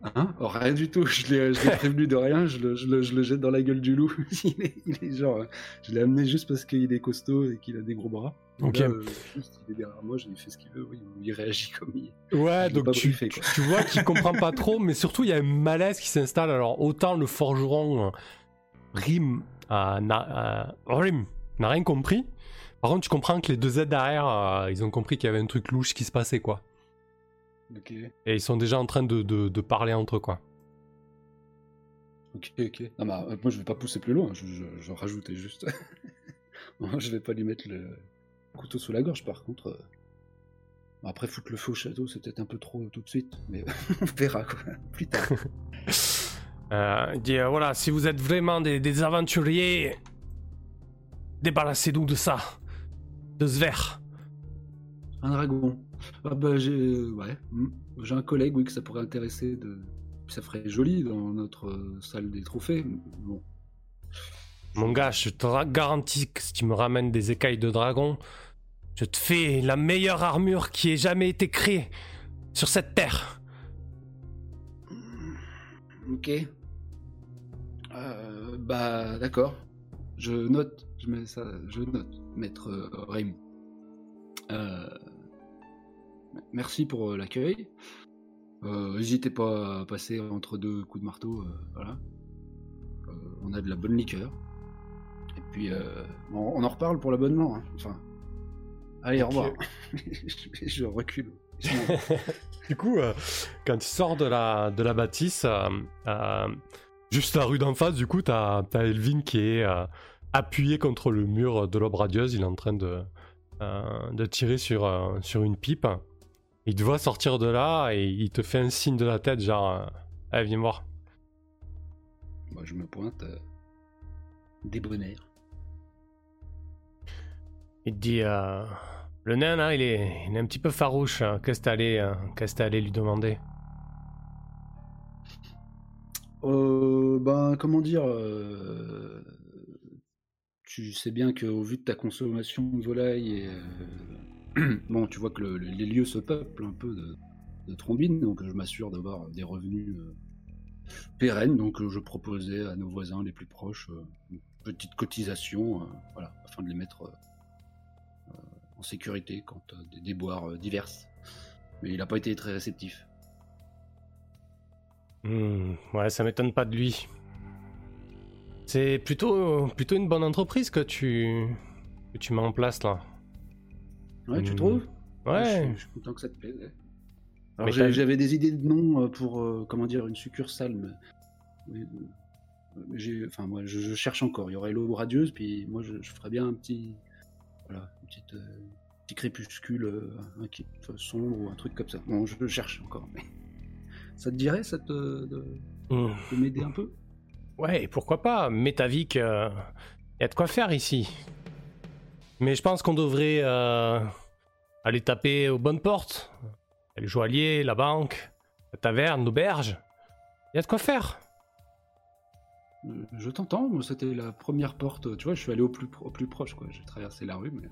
Hein? Oh, rien du tout, je l'ai, je prévenu de rien, je le, je, le, je le jette dans la gueule du loup. il, est, il est genre. Je l'ai amené juste parce qu'il est costaud et qu'il a des gros bras. Ok. Là, euh, juste, il est derrière moi, j'ai fait ce qu'il veut, oui, il réagit comme il Ouais, Je donc tu, tu vois qu'il comprend pas trop, mais surtout il y a un malaise qui s'installe. Alors autant le forgeron euh, Rim euh, n'a euh, Rim n'a rien compris. Par contre, tu comprends que les deux aides derrière, euh, ils ont compris qu'il y avait un truc louche qui se passait, quoi. Ok, Et ils sont déjà en train de, de- de parler entre eux, quoi. ok, ok. Non, mais euh, moi je vais pas pousser plus loin, je, je, je rajoutais juste. Moi, je vais pas lui mettre le couteau sous la gorge, par contre. euh, Après, foutre le feu au château, c'est peut-être un peu trop tout de suite, mais on verra quoi, plus tard. Euh, il dit euh, voilà, si vous êtes vraiment des, des aventuriers, débarrassez-nous de ça, de ce verre. Un dragon. Ah bah j'ai euh, ouais, hmm. j'ai un collègue oui que ça pourrait intéresser de ça ferait joli dans notre euh, salle des trophées. Bon, Mon gars, je te ra- garantis que si tu me ramènes des écailles de dragon, je te fais la meilleure armure qui ait jamais été créée sur cette terre. OK. Euh, bah d'accord. Je note, je mets ça, je note maître euh, Rim. Euh, merci pour euh, l'accueil. N'hésitez pas à passer entre deux coups de marteau, voilà. On a de la bonne liqueur. Et Puis on, on en reparle pour l'abonnement. hein. Enfin, allez, au revoir. je, je recule. Du coup, euh, quand tu sors de la, de la bâtisse, euh, euh, juste la rue d'en face, du coup, t'as as Elvin qui est appuyé contre le mur de l'aube radieuse. Il est en train de, euh, de tirer sur, euh, sur une pipe. Il te voit sortir de là et il te fait un signe de la tête, genre, euh, allez, viens voir. Moi, je me pointe. Euh, débonnaire. Il te dit, euh, le nain là, il est, il est un petit peu farouche. hein. Qu'est-ce que t'es allé, euh, lui demander? Euh, ben, comment dire euh, Tu sais bien qu'au vu de ta consommation de volaille, et, euh, bon, tu vois que le- le- les lieux se peuplent un peu de, trombines, donc je m'assure d'avoir des revenus euh, pérennes. Donc euh, je proposais à nos voisins les plus proches une petite cotisation, voilà, afin de les mettre en sécurité quant à des déboires diverses. Mais il n'a pas été très réceptif. Hmm, ouais, ça m'étonne pas de lui. C'est plutôt, plutôt une bonne entreprise que tu, que tu mets en place là. Ouais, tu Hmm. trouves Ouais. Je, suis- je suis content que ça te plaise. ouais. Alors, j'avais des idées de noms euh, pour euh, comment dire une succursale, mais, mais, euh, mais j'ai, enfin moi je, je cherche encore. Il y aurait l'eau radieuse, puis moi je, je ferais bien un petit, voilà, une petite, euh, petit crépuscule, euh, un sombre ou un truc comme ça. Bon, je cherche encore, mais ça te dirait ça te, de, Hmm. de m'aider un peu? Ouais, et pourquoi pas Métavic, il y a de quoi faire ici. Mais je pense qu'on devrait euh, aller taper aux bonnes portes. Il y a le joaillier, la banque, la taverne, l'auberge. Il y a de quoi faire. Euh, Je t'entends, c'était la première porte, tu vois, je suis allé au plus, pro- au plus proche, quoi. J'ai traversé la rue, mais.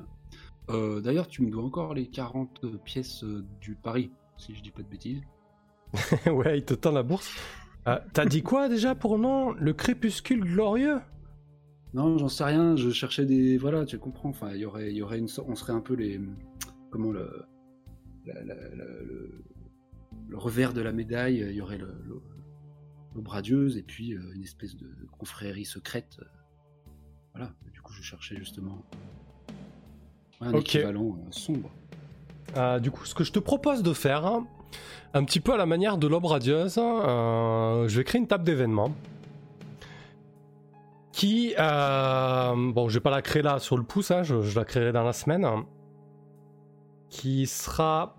Euh, D'ailleurs, tu me dois encore les 40 pièces euh, du pari, si je dis pas de bêtises. ouais, il te tend la bourse. Euh, T'as dit quoi déjà pour nom? Le crépuscule glorieux? Non, j'en sais rien, je cherchais des. Voilà, tu comprends, enfin, il y aurait, y aurait une. On serait un peu les. Comment le. la- la- la- le, le revers de la médaille, il y aurait le. le et puis euh, une espèce de confrérie secrète. Voilà, du coup je cherchais justement un équivalent euh, sombre. Euh, du coup, ce que je te propose de faire, hein, un petit peu à la manière de l'aube radieuse, euh, je vais créer une table d'événements qui, euh, bon, je vais pas la créer là sur le pouce, hein, je, je la créerai dans la semaine, hein, qui sera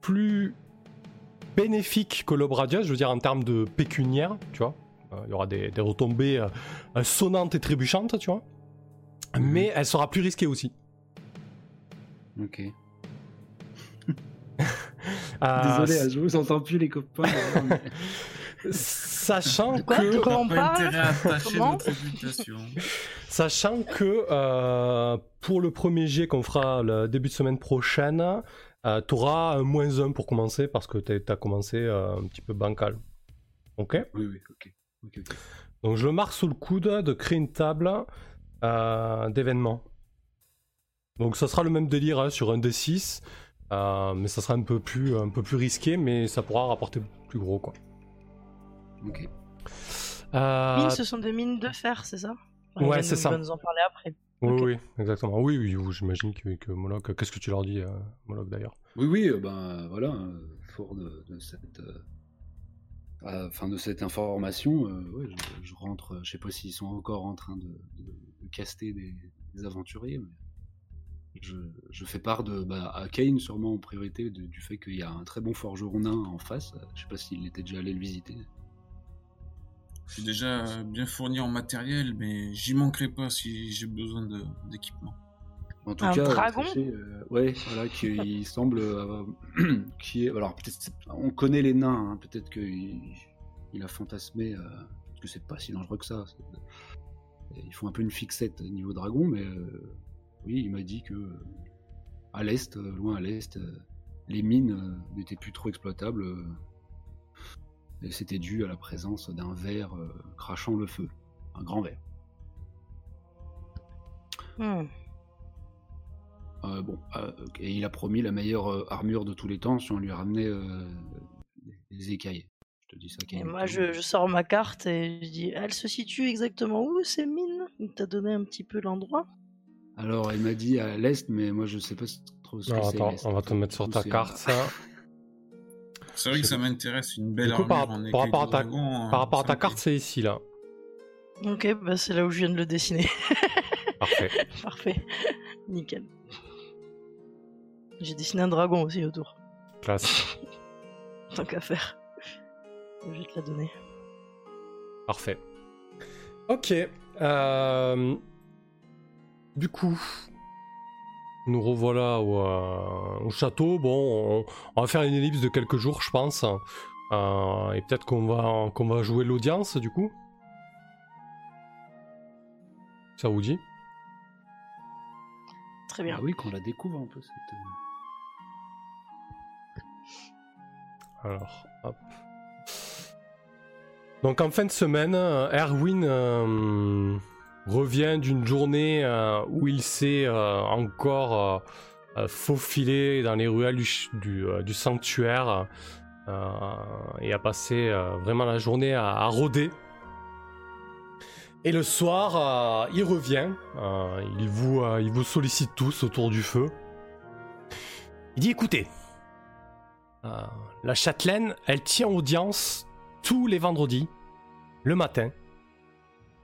plus bénéfique que l'aube radieuse, je veux dire en termes de pécuniaire, tu vois. Euh, Il y aura des, des retombées sonnantes et trébuchantes, tu vois. Mais elle sera plus risquée aussi. Ok. Euh, Désolé, hein, je vous entends plus les copains. Sachant que, on parle sachant que euh, pour le premier jet qu'on fera le début de semaine prochaine, tu auras un moins 1 pour commencer parce que tu as commencé euh, un petit peu bancal. Ok? Oui, oui, ok. Donc je le marque sous le coude de créer une table euh, d'événements. Donc ça sera le même délire hein, sur un D6, euh, mais ça sera un peu, plus, un peu plus risqué, mais ça pourra rapporter plus gros. quoi. ok. Euh, Mines, ce sont des mines de fer, c'est ça? Ouais, c'est ça. Il va nous en parler après. Oui, oui, exactement. Oui, oui, oui, j'imagine que, que Moloch. Qu'est-ce que tu leur dis, euh, Moloch d'ailleurs? Oui, oui, euh, ben voilà, euh, fort de, de cette, euh, euh, enfin de cette information, euh, ouais, je, je rentre. euh, Je sais pas s'ils sont encore en train de, de- de caster des, des aventuriers, mais je, je fais part de bah, à Kane sûrement en priorité de- du fait qu'il y a un très bon forgeron nain en face. Euh, Je sais pas s'il était déjà allé le visiter. Je suis déjà euh, bien fourni en matériel, mais j'y manquerai pas si j'ai besoin d'équipement. En tout Un cas, euh, dragon? sachez, euh, ouais, voilà, qu'il semble avoir, qui est, alors peut-être, on connaît les nains, hein, peut-être qu'il il a fantasmé, euh, que c'est pas si dangereux que ça. c'est- Ils font un peu une fixette niveau dragon, mais euh, oui, il m'a dit que euh, à l'est, euh, loin à l'est, euh, les mines n'étaient plus trop exploitables. et c'était dû à la présence d'un ver crachant le feu, un grand ver. Hmm. Euh, bon, euh, et il a promis la meilleure euh, armure de tous les temps si on lui ramenait des- des écailles. Je te dis ça. Et moi, je, je sors ma carte et je dis Elle se situe exactement où, ces mines? Il t'a donné un petit peu l'endroit Alors, elle m'a dit à l'est, mais moi, je sais pas trop ce Non, que c'est. attends, on va te mettre sur ta carte ça. C'est vrai que ça m'intéresse, une belle coup, par- en par rapport à ta- dragon, Par rapport à ta carte, c'est ici là. Ok, bah c'est là où je viens de le dessiner. Parfait. Parfait. Nickel. J'ai dessiné un dragon aussi autour. Classe. Tant qu'à faire. Je vais te la donner. Parfait. Ok. euh, Du coup, nous revoilà au, euh, au château. Bon, on, on va faire une ellipse de quelques jours, je pense. Euh, et peut-être qu'on va, qu'on va jouer l'audience, du coup. Ça vous dit? Très bien. Ah oui, qu'on la découvre un peu. Cette... Alors, hop. Donc en fin de semaine, euh, Erwin euh, revient d'une journée euh, où il s'est euh, encore euh, faufilé dans les ruelles du, sanctuaire et a passé vraiment la journée à, rôder. Et le soir, il revient, il, vous, il vous sollicite tous autour du feu. Il dit écoutez, la châtelaine, elle tient audience tous les vendredis, le matin.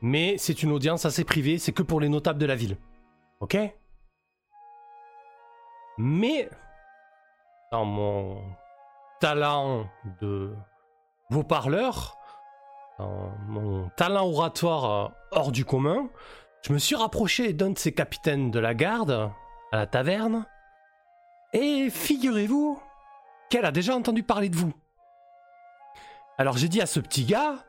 Mais c'est une audience assez privée, c'est que pour les notables de la ville. Ok? Mais, dans mon talent de vos parleurs, dans mon talent oratoire euh, hors du commun, je me suis rapproché d'un de ces capitaines de la garde à la taverne. Et figurez-vous qu'elle a déjà entendu parler de vous. Alors j'ai dit à ce petit gars,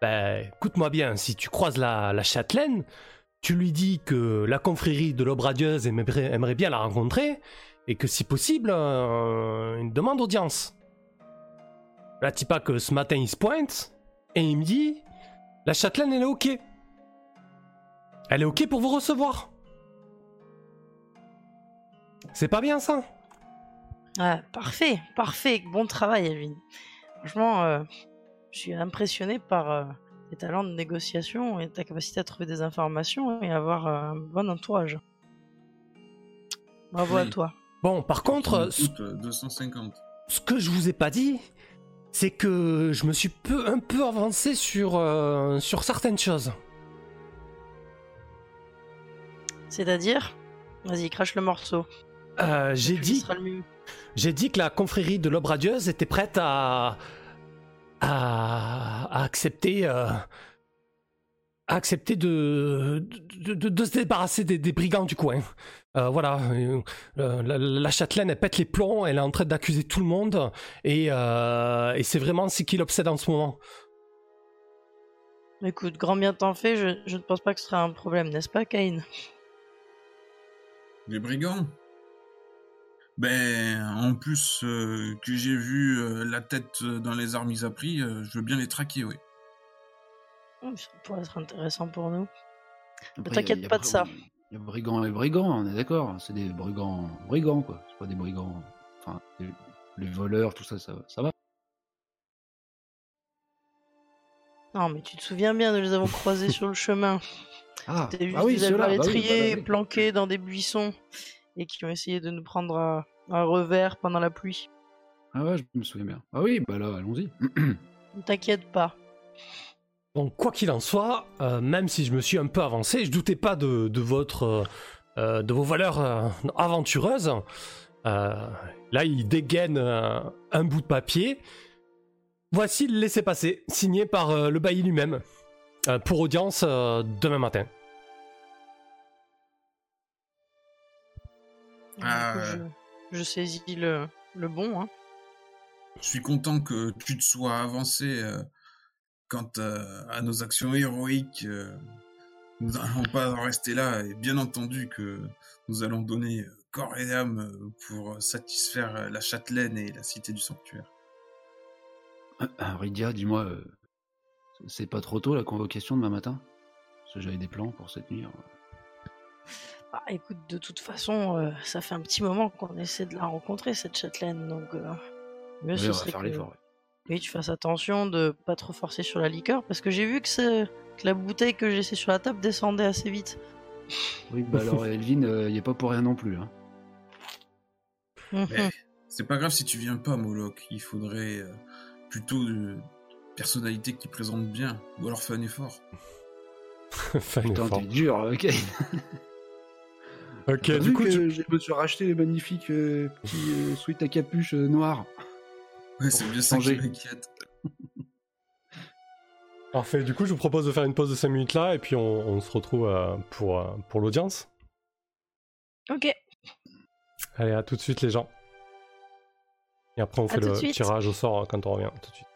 ben, écoute-moi bien, si tu croises la, la châtelaine, tu lui dis que la confrérie de l'aube radieuse aimerait, bien la rencontrer, et que si possible, euh, une demande d'audience. Là, tu pas que ce matin il se pointe, et il me dit, la châtelaine elle est ok. Elle est ok pour vous recevoir. C'est pas bien ça? Ah, parfait, parfait. Bon travail, Elvin. Franchement, euh, je suis impressionné par euh, tes talents de négociation et ta capacité à trouver des informations et avoir euh, un bon entourage. Bravo à toi. Bon, par contre, euh, 250. ce que je vous ai pas dit, c'est que je me suis peu, un peu avancé sur, euh, sur certaines choses. C'est-à-dire? Vas-y, crache le morceau. Euh, j'ai dit, j'ai dit que la confrérie de l'aube radieuse était prête à, à, à accepter, euh, à accepter de, de, de- de se débarrasser des, des brigands du coin. Euh, voilà, euh, la, la châtelaine, elle pète les plombs, elle est en train d'accuser tout le monde, et, euh, et c'est vraiment ce qui l'obsède en ce moment. Écoute, grand bien t'en fais, je, je ne pense pas que ce sera un problème, n'est-ce pas, Cain Les brigands? Ben, en plus euh, que j'ai vu euh, la tête euh, dans les armes à prix, euh, je veux bien les traquer, oui. Oh, Ça pourrait être intéressant pour nous. Après, t'inquiète il y a- il y a pas de ça. Il y a brigands et brigands, on est d'accord. C'est des brigands, brigands quoi. C'est pas des brigands. Enfin, les, les voleurs, tout ça, ça, ça va. Non, mais tu te souviens bien, nous les avons croisés sur le chemin. Ah, C'était juste ah oui, des ceux-là, bah oui, bah oui. planqués dans des buissons et qui ont essayé de nous prendre à, à revers pendant la pluie. Ah ouais, je me souviens bien. Ah oui, bah là, allons-y. Ne t'inquiète pas. Donc, quoi qu'il en soit, euh, même si je me suis un peu avancé, je doutais pas de, de votre, euh, euh, de vos valeurs euh, aventureuses. Euh, là, il dégaine un bout de papier. Voici le laissez-passer, signé par euh, le bailli lui-même, euh, pour audience euh, demain matin. Ah, coup, je, je saisis le, le bon. Hein. Je suis content que tu te sois avancé euh, quant à nos actions héroïques. euh, nous n'allons pas en rester là, et bien entendu que nous allons donner euh, corps et âme pour satisfaire la châtelaine et la cité du sanctuaire. Ah, Rydia, dis-moi, euh, c'est pas trop tôt la convocation demain matin? Parce que j'avais des plans pour cette nuit. Bah, écoute, de toute façon, euh, ça fait un petit moment qu'on essaie de la rencontrer, cette châtelaine. Donc, euh, mieux Oui, ce on va serait faire que l'effort. ouais. Oui, tu fasses attention de pas trop forcer sur la liqueur, parce que j'ai vu que, c'est- que la bouteille que j'ai laissée sur la table descendait assez vite. Oui, bah alors Elvin, il n'y est pas pour rien non plus. Hein. Mhm. Mais c'est pas grave si tu viens pas, Moloch. Il faudrait euh, plutôt de personnalité qui présente bien. Ou alors fais un effort. Fais un Putain, t'es dur, ok. Ok, T'as du vu coup, que tu- je me suis racheté les magnifiques euh, petits euh, sweats à capuche euh, noire. Ouais, c'est bien ça qui. Parfait, du coup, je vous propose de faire une pause de 5 minutes là, et puis on, on se retrouve euh, pour, euh, pour l'audience. Ok, Allez, à tout de suite, les gens. Et après, on À fait le suite. tirage au sort euh, quand on revient, tout de suite.